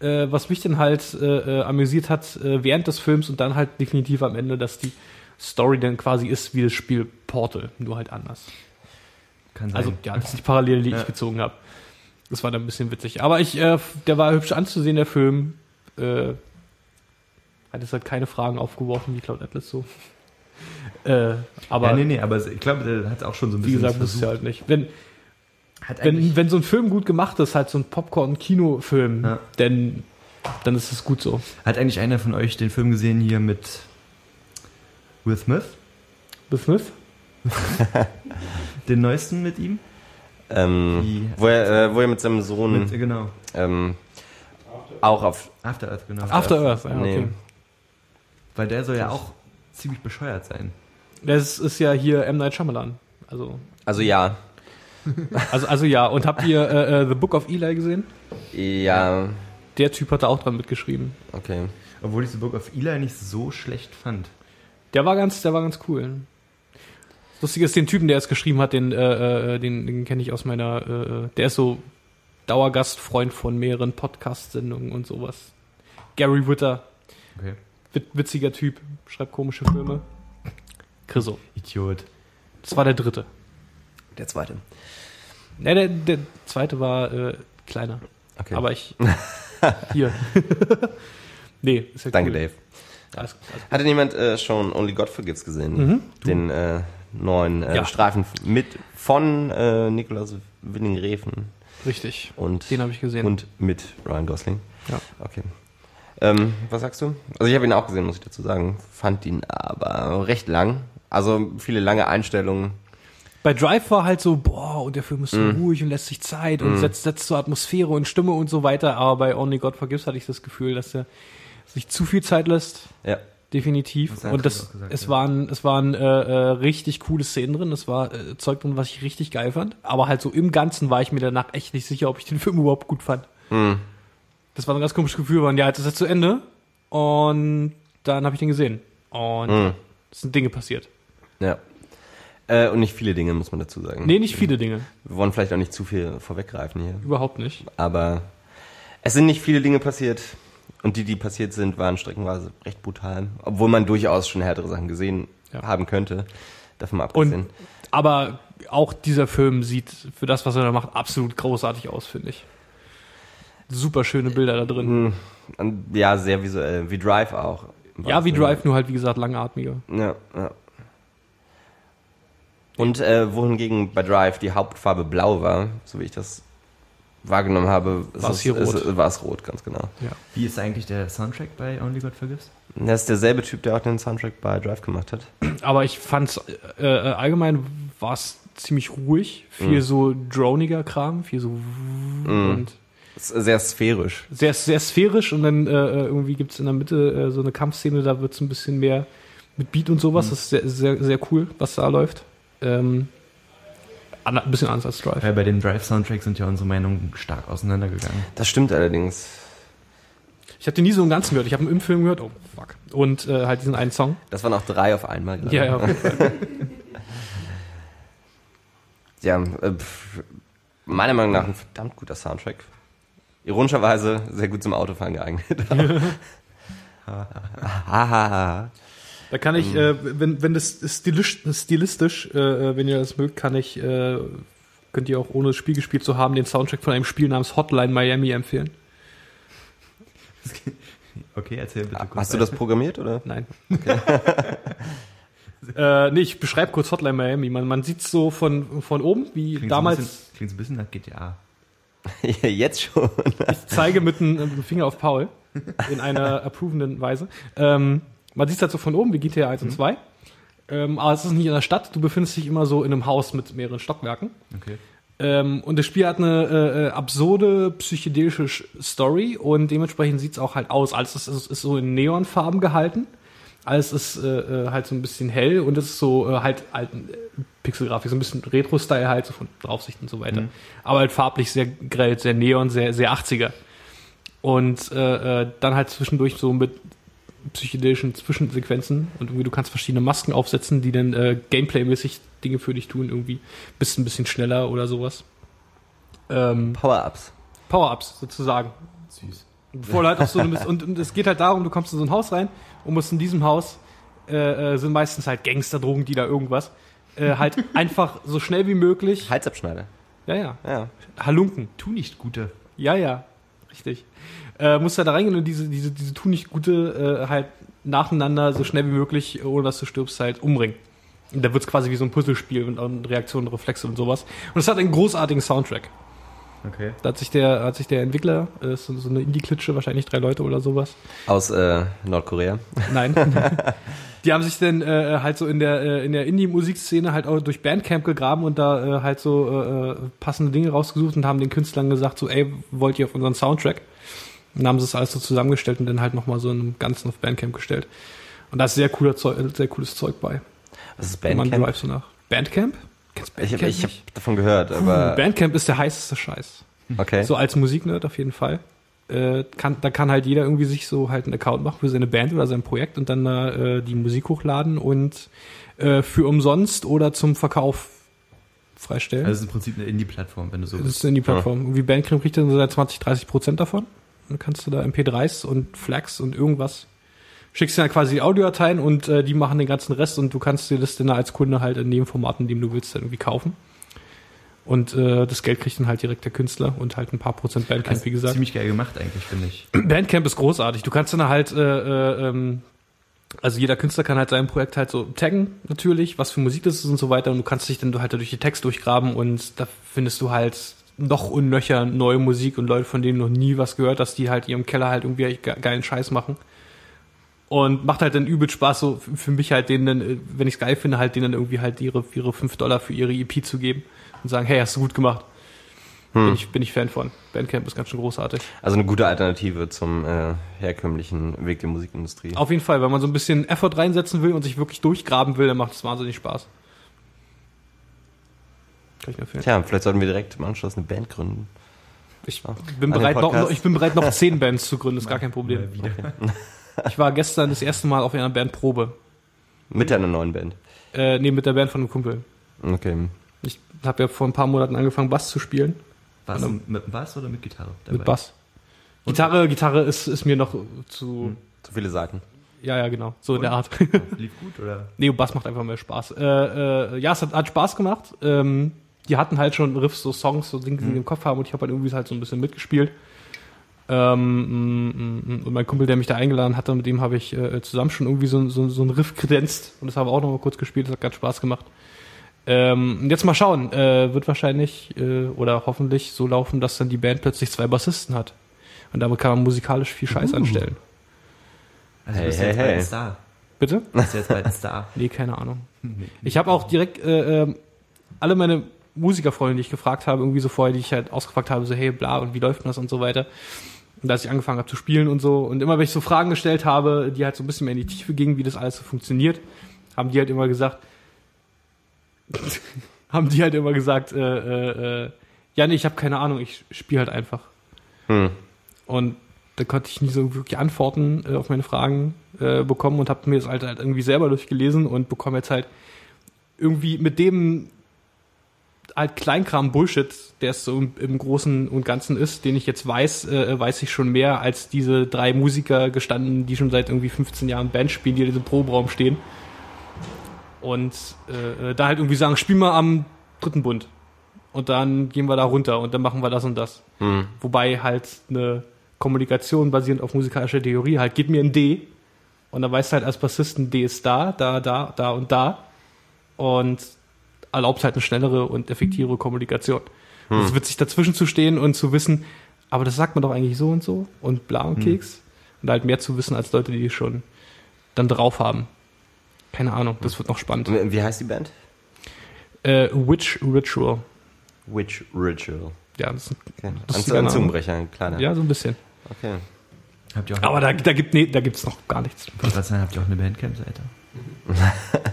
Äh, was mich dann halt äh, äh, amüsiert hat äh, während des Films und dann halt definitiv am Ende, dass die Story dann quasi ist wie das Spiel Portal, nur halt anders. Kann sein. Also ja, das ist die Parallele, die Ja. ich gezogen habe. Das war dann ein bisschen witzig. Aber ich, äh, der war hübsch anzusehen, der Film. Äh, hat jetzt halt keine Fragen aufgeworfen, wie Cloud Atlas so. äh, aber ja, nee, nee, aber ich glaube, der hat auch schon so ein wie bisschen gesagt, muss es ja halt nicht. Wenn, wenn, wenn so ein Film gut gemacht ist, halt so ein Popcorn-Kinofilm, Ja. dann, dann ist es gut so. Hat eigentlich einer von euch den Film gesehen hier mit Will Smith? Will Smith? Den neuesten mit ihm? Ähm, Wie- wo, er, äh, wo er mit seinem Sohn Mit, genau. ähm, auch auf. After Earth, genau. After Earth, ja, Nee. okay. Weil der soll ja auch ziemlich bescheuert sein. Das ist ja hier M. Night Shyamalan. Also, Also ja. Also, also ja. Und habt ihr äh, äh, The Book of Eli gesehen? Ja, Der Typ hat da auch dran mitgeschrieben. okay. Obwohl ich The Book of Eli nicht so schlecht fand. Der war ganz, der war ganz cool. Lustig ist, den Typen, der es geschrieben hat, den, äh, äh, den, den kenne ich aus meiner, äh, der ist so Dauergastfreund von mehreren Podcast-Sendungen und sowas. Gary Witter, Okay. wit witziger Typ, schreibt komische Filme. Chriso. Idiot. Das war der dritte. Der zweite. Ne, der, der zweite war äh, kleiner. Okay. Aber ich. Hier. nee, ist ja Danke, cool. Dave. Alles, alles. Hat denn jemand äh, schon Only God Forgives gesehen? Mhm. Den äh, neuen äh, Ja. Streifen mit von äh, Nikolaus Winning-Refen Richtig. und, Den habe ich gesehen. und mit Ryan Gosling. Ja. Okay. Ähm, was sagst du? Also ich habe ihn auch gesehen, muss ich dazu sagen. Fand ihn aber recht lang. Also viele lange Einstellungen. Bei Drive war halt so, boah, und der Film ist so Mhm. ruhig und lässt sich Zeit und setzt, setzt so Atmosphäre und Stimme und so weiter. Aber bei Only God Forgives hatte ich das Gefühl, dass er sich zu viel Zeit lässt. Ja. Definitiv. Das und das, gesagt, es ja. waren, es waren äh, äh, richtig coole Szenen drin. Es war äh, Zeug drin, was ich richtig geil fand. Aber halt so im Ganzen war ich mir danach echt nicht sicher, ob ich den Film überhaupt gut fand. Mhm. Das war ein ganz komisches Gefühl. Und ja, jetzt ist er zu Ende. Und dann habe ich den gesehen. Und Mhm. es sind Dinge passiert. Ja. Äh, und nicht viele Dinge, muss man dazu sagen. Nee, nicht viele Dinge. Wir wollen vielleicht auch nicht zu viel vorweggreifen hier. Überhaupt nicht. Aber es sind nicht viele Dinge passiert. Und die, die passiert sind, waren streckenweise recht brutal. Obwohl man durchaus schon härtere Sachen gesehen Ja. haben könnte. Davon mal abgesehen. Und aber auch dieser Film sieht für das, was er da macht, absolut großartig aus, finde ich. Super schöne Bilder da drin. Und ja, sehr visuell. Wie Drive auch. Ja, wie Drive, nur halt, wie gesagt, langatmiger. Ja, ja. Und äh, wohingegen bei Drive die Hauptfarbe blau war, so wie ich das wahrgenommen habe, War es hier ist- rot. war es rot, ganz genau. Wie ist eigentlich der Soundtrack bei Only God Forgives? Das ist derselbe Typ, der auch den Soundtrack bei Drive gemacht hat. Aber ich fand's äh, äh, allgemein war es ziemlich ruhig, viel Mhm. so droniger Kram, viel so Mhm. und sehr sphärisch. sehr sehr sphärisch und dann äh, äh, irgendwie gibt's in der Mitte äh, so eine Kampfszene, da wird's ein bisschen mehr mit Beat und sowas. Das ist sehr, sehr, sehr cool, was da läuft. Ähm, ein bisschen anders als Drive. Weil bei dem Drive-Soundtrack sind ja unsere Meinungen stark auseinandergegangen. Das stimmt allerdings. Ich habe den nie so im Ganzen gehört. Ich habe ihn im Film gehört. Oh, fuck. Und äh, halt diesen einen Song. Das waren auch drei auf einmal. gerade. Ja, ja. auf jeden Fall. Ja, äh, meiner Meinung nach ein verdammt guter Soundtrack. Ironischerweise sehr gut zum Autofahren geeignet. Da kann ich, äh, wenn, wenn das stilistisch, stilistisch äh, äh, wenn ihr das mögt, kann ich, äh, könnt ihr auch ohne das Spiel gespielt zu haben, den Soundtrack von einem Spiel namens Hotline Miami empfehlen. Okay, erzähl bitte kurz. Hast du das programmiert oder? Nein. äh, nee, ich beschreibe kurz Hotline Miami. Man, man sieht so von, von oben, wie Klingt damals. So bisschen, klingt so ein bisschen nach GTA. Ja, Jetzt schon. Ich zeige mit dem, mit dem Finger auf Paul in einer approvenden Weise. Ähm, man sieht es halt so von oben wie GTA 1 und 2. Ähm, aber es ist nicht in der Stadt. Du befindest dich immer so in einem Haus mit mehreren Stockwerken. Okay. Ähm, und das Spiel hat eine äh, äh, absurde psychedelische Sch- Story und dementsprechend sieht es auch halt aus. Alles ist, ist, ist so in Neonfarben gehalten. Alles ist äh, äh, halt so ein bisschen hell und es ist so äh, halt alten äh, Pixelgrafik, so ein bisschen Retro-Style halt, so von Draufsicht und so weiter. Mhm. Aber halt farblich sehr grell, sehr neon, sehr, sehr 80er. Und dann halt zwischendurch so mit psychedelischen Zwischensequenzen und irgendwie du kannst verschiedene Masken aufsetzen, die dann äh, Gameplay-mäßig Dinge für dich tun, irgendwie bist ein bisschen schneller oder sowas. Ähm, Power-Ups. Power-Ups sozusagen. Süß. Bevor du halt auf so eine, und, und es geht halt darum, du kommst in so ein Haus rein und musst in diesem Haus äh, äh, sind meistens halt Gangster, Drogendealer, irgendwas. Äh, halt einfach so schnell wie möglich. Halsabschneider. Ja, ja. Ja. Halunken. Tu nicht Gute. Ja, ja. Richtig. Äh, musst halt da reingehen und diese, diese, diese tu nicht gute äh, halt nacheinander so schnell wie möglich, ohne dass du stirbst, halt umbringen. Und da wird's quasi wie so ein Puzzlespiel und, und Reaktionen, Reflexe und sowas. Und es hat einen großartigen Soundtrack. Okay. Da hat sich der, hat sich der Entwickler, äh, so, so eine Indie-Klitsche, wahrscheinlich drei Leute oder sowas. Aus äh, Nordkorea. Nein. Die haben sich dann äh, halt so in der äh, in der Indie-Musikszene halt auch durch Bandcamp gegraben und da äh, halt so äh, passende Dinge rausgesucht und haben den Künstlern gesagt so, ey, wollt ihr auf unseren Soundtrack? Und dann haben sie es alles so zusammengestellt und dann halt nochmal so in einem Ganzen auf Bandcamp gestellt. Und da ist sehr cooler Zeug, sehr cooles Zeug bei. Was ist Wenn Man Bandcamp? drive so nach. Bandcamp? Kennst du Ich habe Bandcamp ich hab davon gehört, aber Bandcamp ist der heißeste Scheiß. okay. So als Musiknerd auf jeden Fall. Äh, kann, da kann halt jeder irgendwie sich so halt einen Account machen für seine Band oder sein Projekt und dann da äh, die Musik hochladen und äh, für umsonst oder zum Verkauf freistellen. Also es ist im Prinzip eine Indie-Plattform, wenn du so das willst. ist in die Plattform. Irgendwie Bandcamp kriegt dann so seit 20, 30 Prozent davon. Dann kannst du da MP3s und Flags und irgendwas. Schickst dir dann quasi die Audiodateien und äh, die machen den ganzen Rest und du kannst dir das dann als Kunde halt in dem Format, in dem du willst, dann irgendwie kaufen. Und äh, das Geld kriegt dann halt direkt der Künstler und halt ein paar Prozent Bandcamp, Also wie gesagt. Ziemlich geil gemacht eigentlich, finde ich. Bandcamp ist großartig. Du kannst dann halt, äh, äh, ähm, also jeder Künstler kann halt sein Projekt halt so taggen, natürlich, was für Musik das ist und so weiter. Und du kannst dich dann halt durch die Text durchgraben und da findest du halt noch und nöcher neue Musik und Leute, von denen noch nie was gehört hast, die halt ihrem Keller halt irgendwie ge- geilen Scheiß machen. Und macht halt dann übel Spaß, so für mich halt denen dann, äh, wenn ich es geil finde, halt denen dann irgendwie halt ihre, ihre 5 Dollar für ihre EP zu geben und sagen, hey, hast du gut gemacht. Bin, ich, bin ich Fan von. Bandcamp ist ganz schön großartig. Also eine gute Alternative zum äh, herkömmlichen Weg der Musikindustrie. Auf jeden Fall, wenn man so ein bisschen Effort reinsetzen will und sich wirklich durchgraben will, dann macht es wahnsinnig Spaß. Kann ich empfehlen. Tja, vielleicht sollten wir direkt im Anschluss eine Band gründen. Ich bin, bereit, noch, ich bin bereit, noch zehn Bands zu gründen, ist gar kein Problem. Ich war gestern das erste Mal auf einer Bandprobe. Mit einer neuen Band. Äh, nee, mit der Band von einem Kumpel. Okay. Ich habe ja vor ein paar Monaten angefangen, Bass zu spielen. Warst du mit Bass oder mit Gitarre? dabei? Mit Bass. Gitarre, Gitarre ist, ist mir noch zu. Zu viele Seiten. Ja, ja, genau. So in der Art. Lief gut, oder? Nee, Bass macht einfach mehr Spaß. Äh, äh, ja, es hat, hat Spaß gemacht. Ähm, die hatten halt schon Riffs, so Songs, so Dinge, die sie im Kopf haben und ich habe halt irgendwie halt so ein bisschen mitgespielt. Ähm, mm, mm, und mein Kumpel, der mich da eingeladen hatte, mit dem habe ich äh, zusammen schon irgendwie so, so, so ein Riff kredenzt und das haben wir auch noch mal kurz gespielt, das hat ganz Spaß gemacht. Ähm, und jetzt mal schauen, äh, wird wahrscheinlich äh, oder hoffentlich so laufen, dass dann die Band plötzlich zwei Bassisten hat. Und damit kann man musikalisch viel Scheiß Uh. anstellen. Also Hey, bist hey, jetzt bald hey. ein Star. Bitte? Bist du jetzt bald ein Star. Nee, keine Ahnung. Ich habe auch direkt äh, ähm, alle meine Musikerfreunde, die ich gefragt habe, irgendwie so vorher, die ich halt ausgefragt habe, so hey, bla, und wie läuft das und so weiter. Und als ich angefangen habe zu spielen und so, und immer wenn ich so Fragen gestellt habe, die halt so ein bisschen mehr in die Tiefe gingen, wie das alles so funktioniert, haben die halt immer gesagt, haben die halt immer gesagt, äh, äh, äh, ja, nee, ich habe keine Ahnung, ich spiele halt einfach. Hm. Und da konnte ich nie so wirklich Antworten äh, auf meine Fragen äh, bekommen und habe mir das halt, halt irgendwie selber durchgelesen und bekomme jetzt halt irgendwie mit dem halt Kleinkram Bullshit, der es so im, im Großen und Ganzen ist, den ich jetzt weiß, äh, weiß ich schon mehr als diese drei Musiker gestanden, die schon seit irgendwie 15 Jahren Band spielen, die in diesem Proberaum stehen. Und äh, äh, da halt irgendwie sagen, spiel mal am dritten Bund. Und dann gehen wir da runter und dann machen wir das und das. Hm. Wobei halt eine Kommunikation basierend auf musikalischer Theorie halt, gib mir ein D und dann weißt du halt als Bassisten, D ist da, da, da, da und da und erlaubt halt eine schnellere und effektivere Kommunikation. Hm. Es wird sich dazwischen zu stehen und zu wissen, aber das sagt man doch eigentlich so und so und bla und Keks und halt mehr zu wissen als Leute, die schon dann drauf haben. Keine Ahnung, das wird noch spannend. Wie heißt die Band? Äh, Witch Ritual. Witch Ritual. Ja, das ist, Okay. Ein, gar ein Zungenbrecher, ein kleiner. ja so ein bisschen. Okay. Habt ihr auch Aber da, da gibt nee, da gibt's noch gar nichts. Ich wollte gerade sagen, habt ihr auch eine Bandcamp-Seite?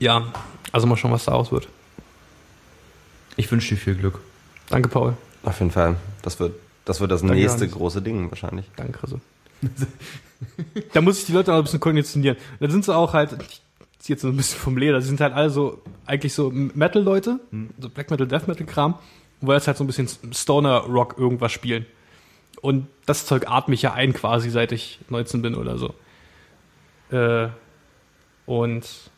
Ja, also mal schauen, was daraus wird. Ich wünsche dir viel Glück. Danke, Paul. Auf jeden Fall. Das wird das, wird das Danke, nächste Johannes. große Ding wahrscheinlich. Danke, Chris. da muss ich die Leute auch ein bisschen konditionieren. Dann sind sie auch halt, ich ziehe jetzt so ein bisschen vom Leder, sie sind halt alle so, eigentlich so Metal-Leute, so Black Metal, Death Metal-Kram, wo jetzt halt so ein bisschen Stoner-Rock irgendwas spielen. Und das Zeug atme ich ja ein quasi, seit ich 19 bin oder so. Äh, und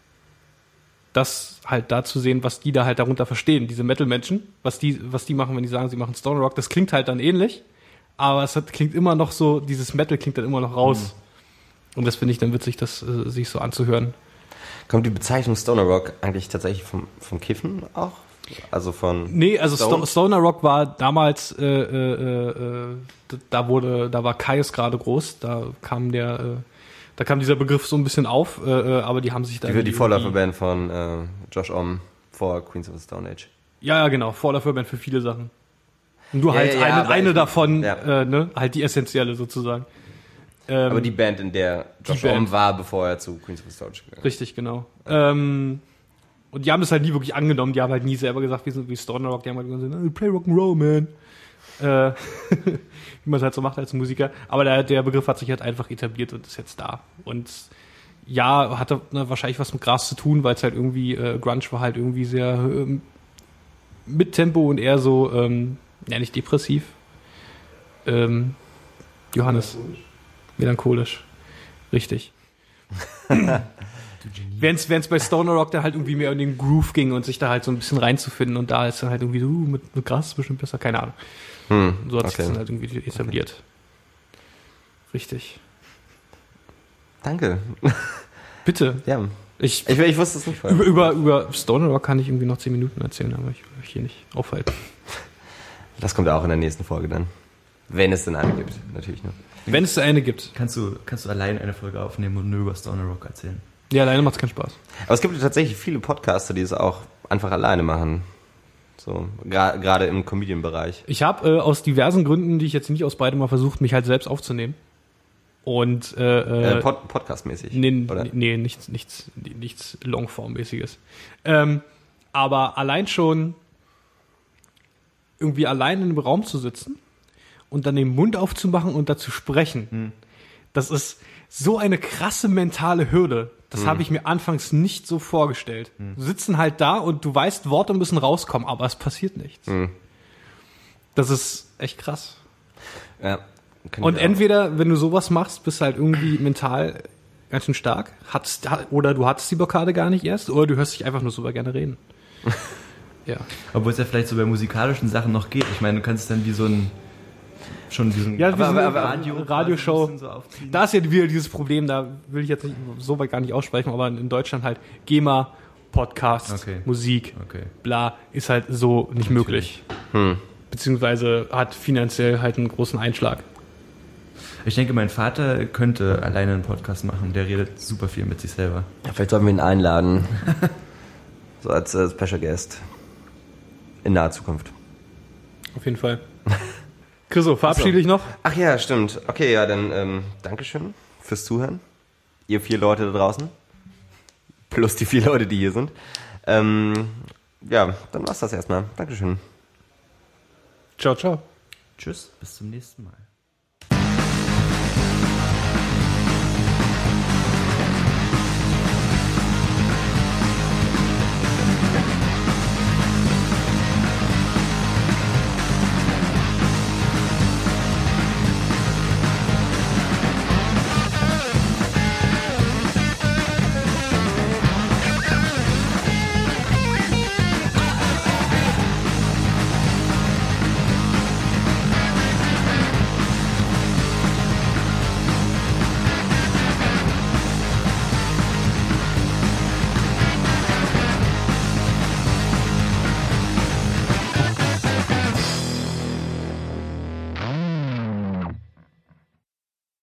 das halt da zu sehen, was die da halt darunter verstehen, diese Metal-Menschen, was die, was die machen, wenn die sagen, sie machen Stoner Rock, das klingt halt dann ähnlich, aber es hat, klingt immer noch so, dieses Metal klingt dann immer noch raus. Und das finde ich dann witzig, das äh, sich so anzuhören. Kommt die Bezeichnung Stoner Rock eigentlich tatsächlich vom, vom Kiffen auch? Also von. Nee, also Sto Stone? Stoner Rock war damals, äh, äh, äh, d- da wurde, da war Kaius gerade groß, da kam der, äh, da kam dieser Begriff so ein bisschen auf, äh, äh, aber die haben sich dann Die, die irgendwie- Vorläuferband von äh, Josh Om vor Queens of the Stone Age. Ja, ja, genau, Vorläuferband für viele Sachen. Nur Ja, halt ja, eine, eine davon, ja. äh, ne, halt die essentielle sozusagen. Ähm, Aber die Band, in der Josh. Om war, bevor er zu Queens of the Stone Age gegangen ist. Richtig, genau. Ähm, und die haben das halt nie wirklich angenommen. Die haben halt nie selber gesagt, wir sind wie Stoner Rock. Die haben halt gesagt, "Oh, play Rock'n'Roll, man. Äh, wie man es halt so macht als Musiker. Aber der, der Begriff hat sich halt einfach etabliert und ist jetzt da. Und ja, hatte ne, wahrscheinlich was mit Gras zu tun, weil es halt irgendwie, äh, Grunge war halt irgendwie sehr ähm, mit Tempo und eher so, ähm, ja nicht depressiv. Ähm, Johannes. Melancholisch. Richtig. Während es bei Stoner Rock da halt irgendwie mehr um den Groove ging und sich da halt so ein bisschen reinzufinden und da ist dann halt irgendwie so, uh, mit, mit Gras ist bestimmt besser, keine Ahnung. Hm, So hat sich okay. das dann halt irgendwie etabliert. Richtig. Danke. Bitte. Ja. Ich, Ich, ich wusste es nicht über, über, über Stoner Rock kann ich irgendwie noch zehn Minuten erzählen, aber ich will euch hier nicht aufhalten. Das kommt auch in der nächsten Folge dann. Wenn es denn eine gibt, natürlich nur. Wenn es eine gibt. Kannst du, kannst du allein eine Folge aufnehmen und nur über Stoner Rock erzählen? Ja, alleine macht es keinen Spaß. Aber es gibt tatsächlich viele Podcaster, die es auch einfach alleine machen. So, gra- gerade im Comedian-Bereich. Ich habe äh, aus diversen Gründen, die ich jetzt nicht ausbreite, mal versucht, mich halt selbst aufzunehmen. Und äh, Äh, äh, Pod Podcast-mäßig. Nee, oder? nee nichts, nichts, nichts Longform-mäßiges. Ähm, aber allein schon irgendwie allein in einem Raum zu sitzen und dann den Mund aufzumachen und dazu sprechen, das ist so eine krasse mentale Hürde. Das habe ich mir anfangs nicht so vorgestellt. Du sitzen halt da und du weißt, Worte müssen rauskommen, aber es passiert nichts. Das ist echt krass. Ja, Und entweder, wenn du sowas machst, bist du halt irgendwie mental ganz schön stark, hattest, ha- oder du hattest die Blockade gar nicht erst, oder du hörst dich einfach nur super gerne reden. ja. Obwohl es ja vielleicht so bei musikalischen Sachen noch geht. Ich meine, du kannst dann wie so ein schon ein Ja, wie so eine Radio Radioshow. so aufziehen. Da ist ja wieder dieses Problem, da will ich jetzt nicht so weit gar nicht aussprechen, aber in Deutschland halt GEMA, Podcast, Okay. Musik, Okay. bla, ist halt so nicht möglich. Hm. Beziehungsweise hat finanziell halt einen großen Einschlag. Ich denke, mein Vater könnte alleine einen Podcast machen. Der redet super viel mit sich selber. Ja, vielleicht sollten wir ihn einladen. so als äh, Special Guest. In naher Zukunft. Auf jeden Fall. Chriso, verabschiede dich noch. Ach ja, stimmt. Okay, ja, dann ähm, Dankeschön fürs Zuhören. Ihr vier Leute da draußen. Plus die vier Leute, die hier sind. Ähm, ja, dann war's das erstmal. Dankeschön. Ciao, ciao. Tschüss, bis zum nächsten Mal.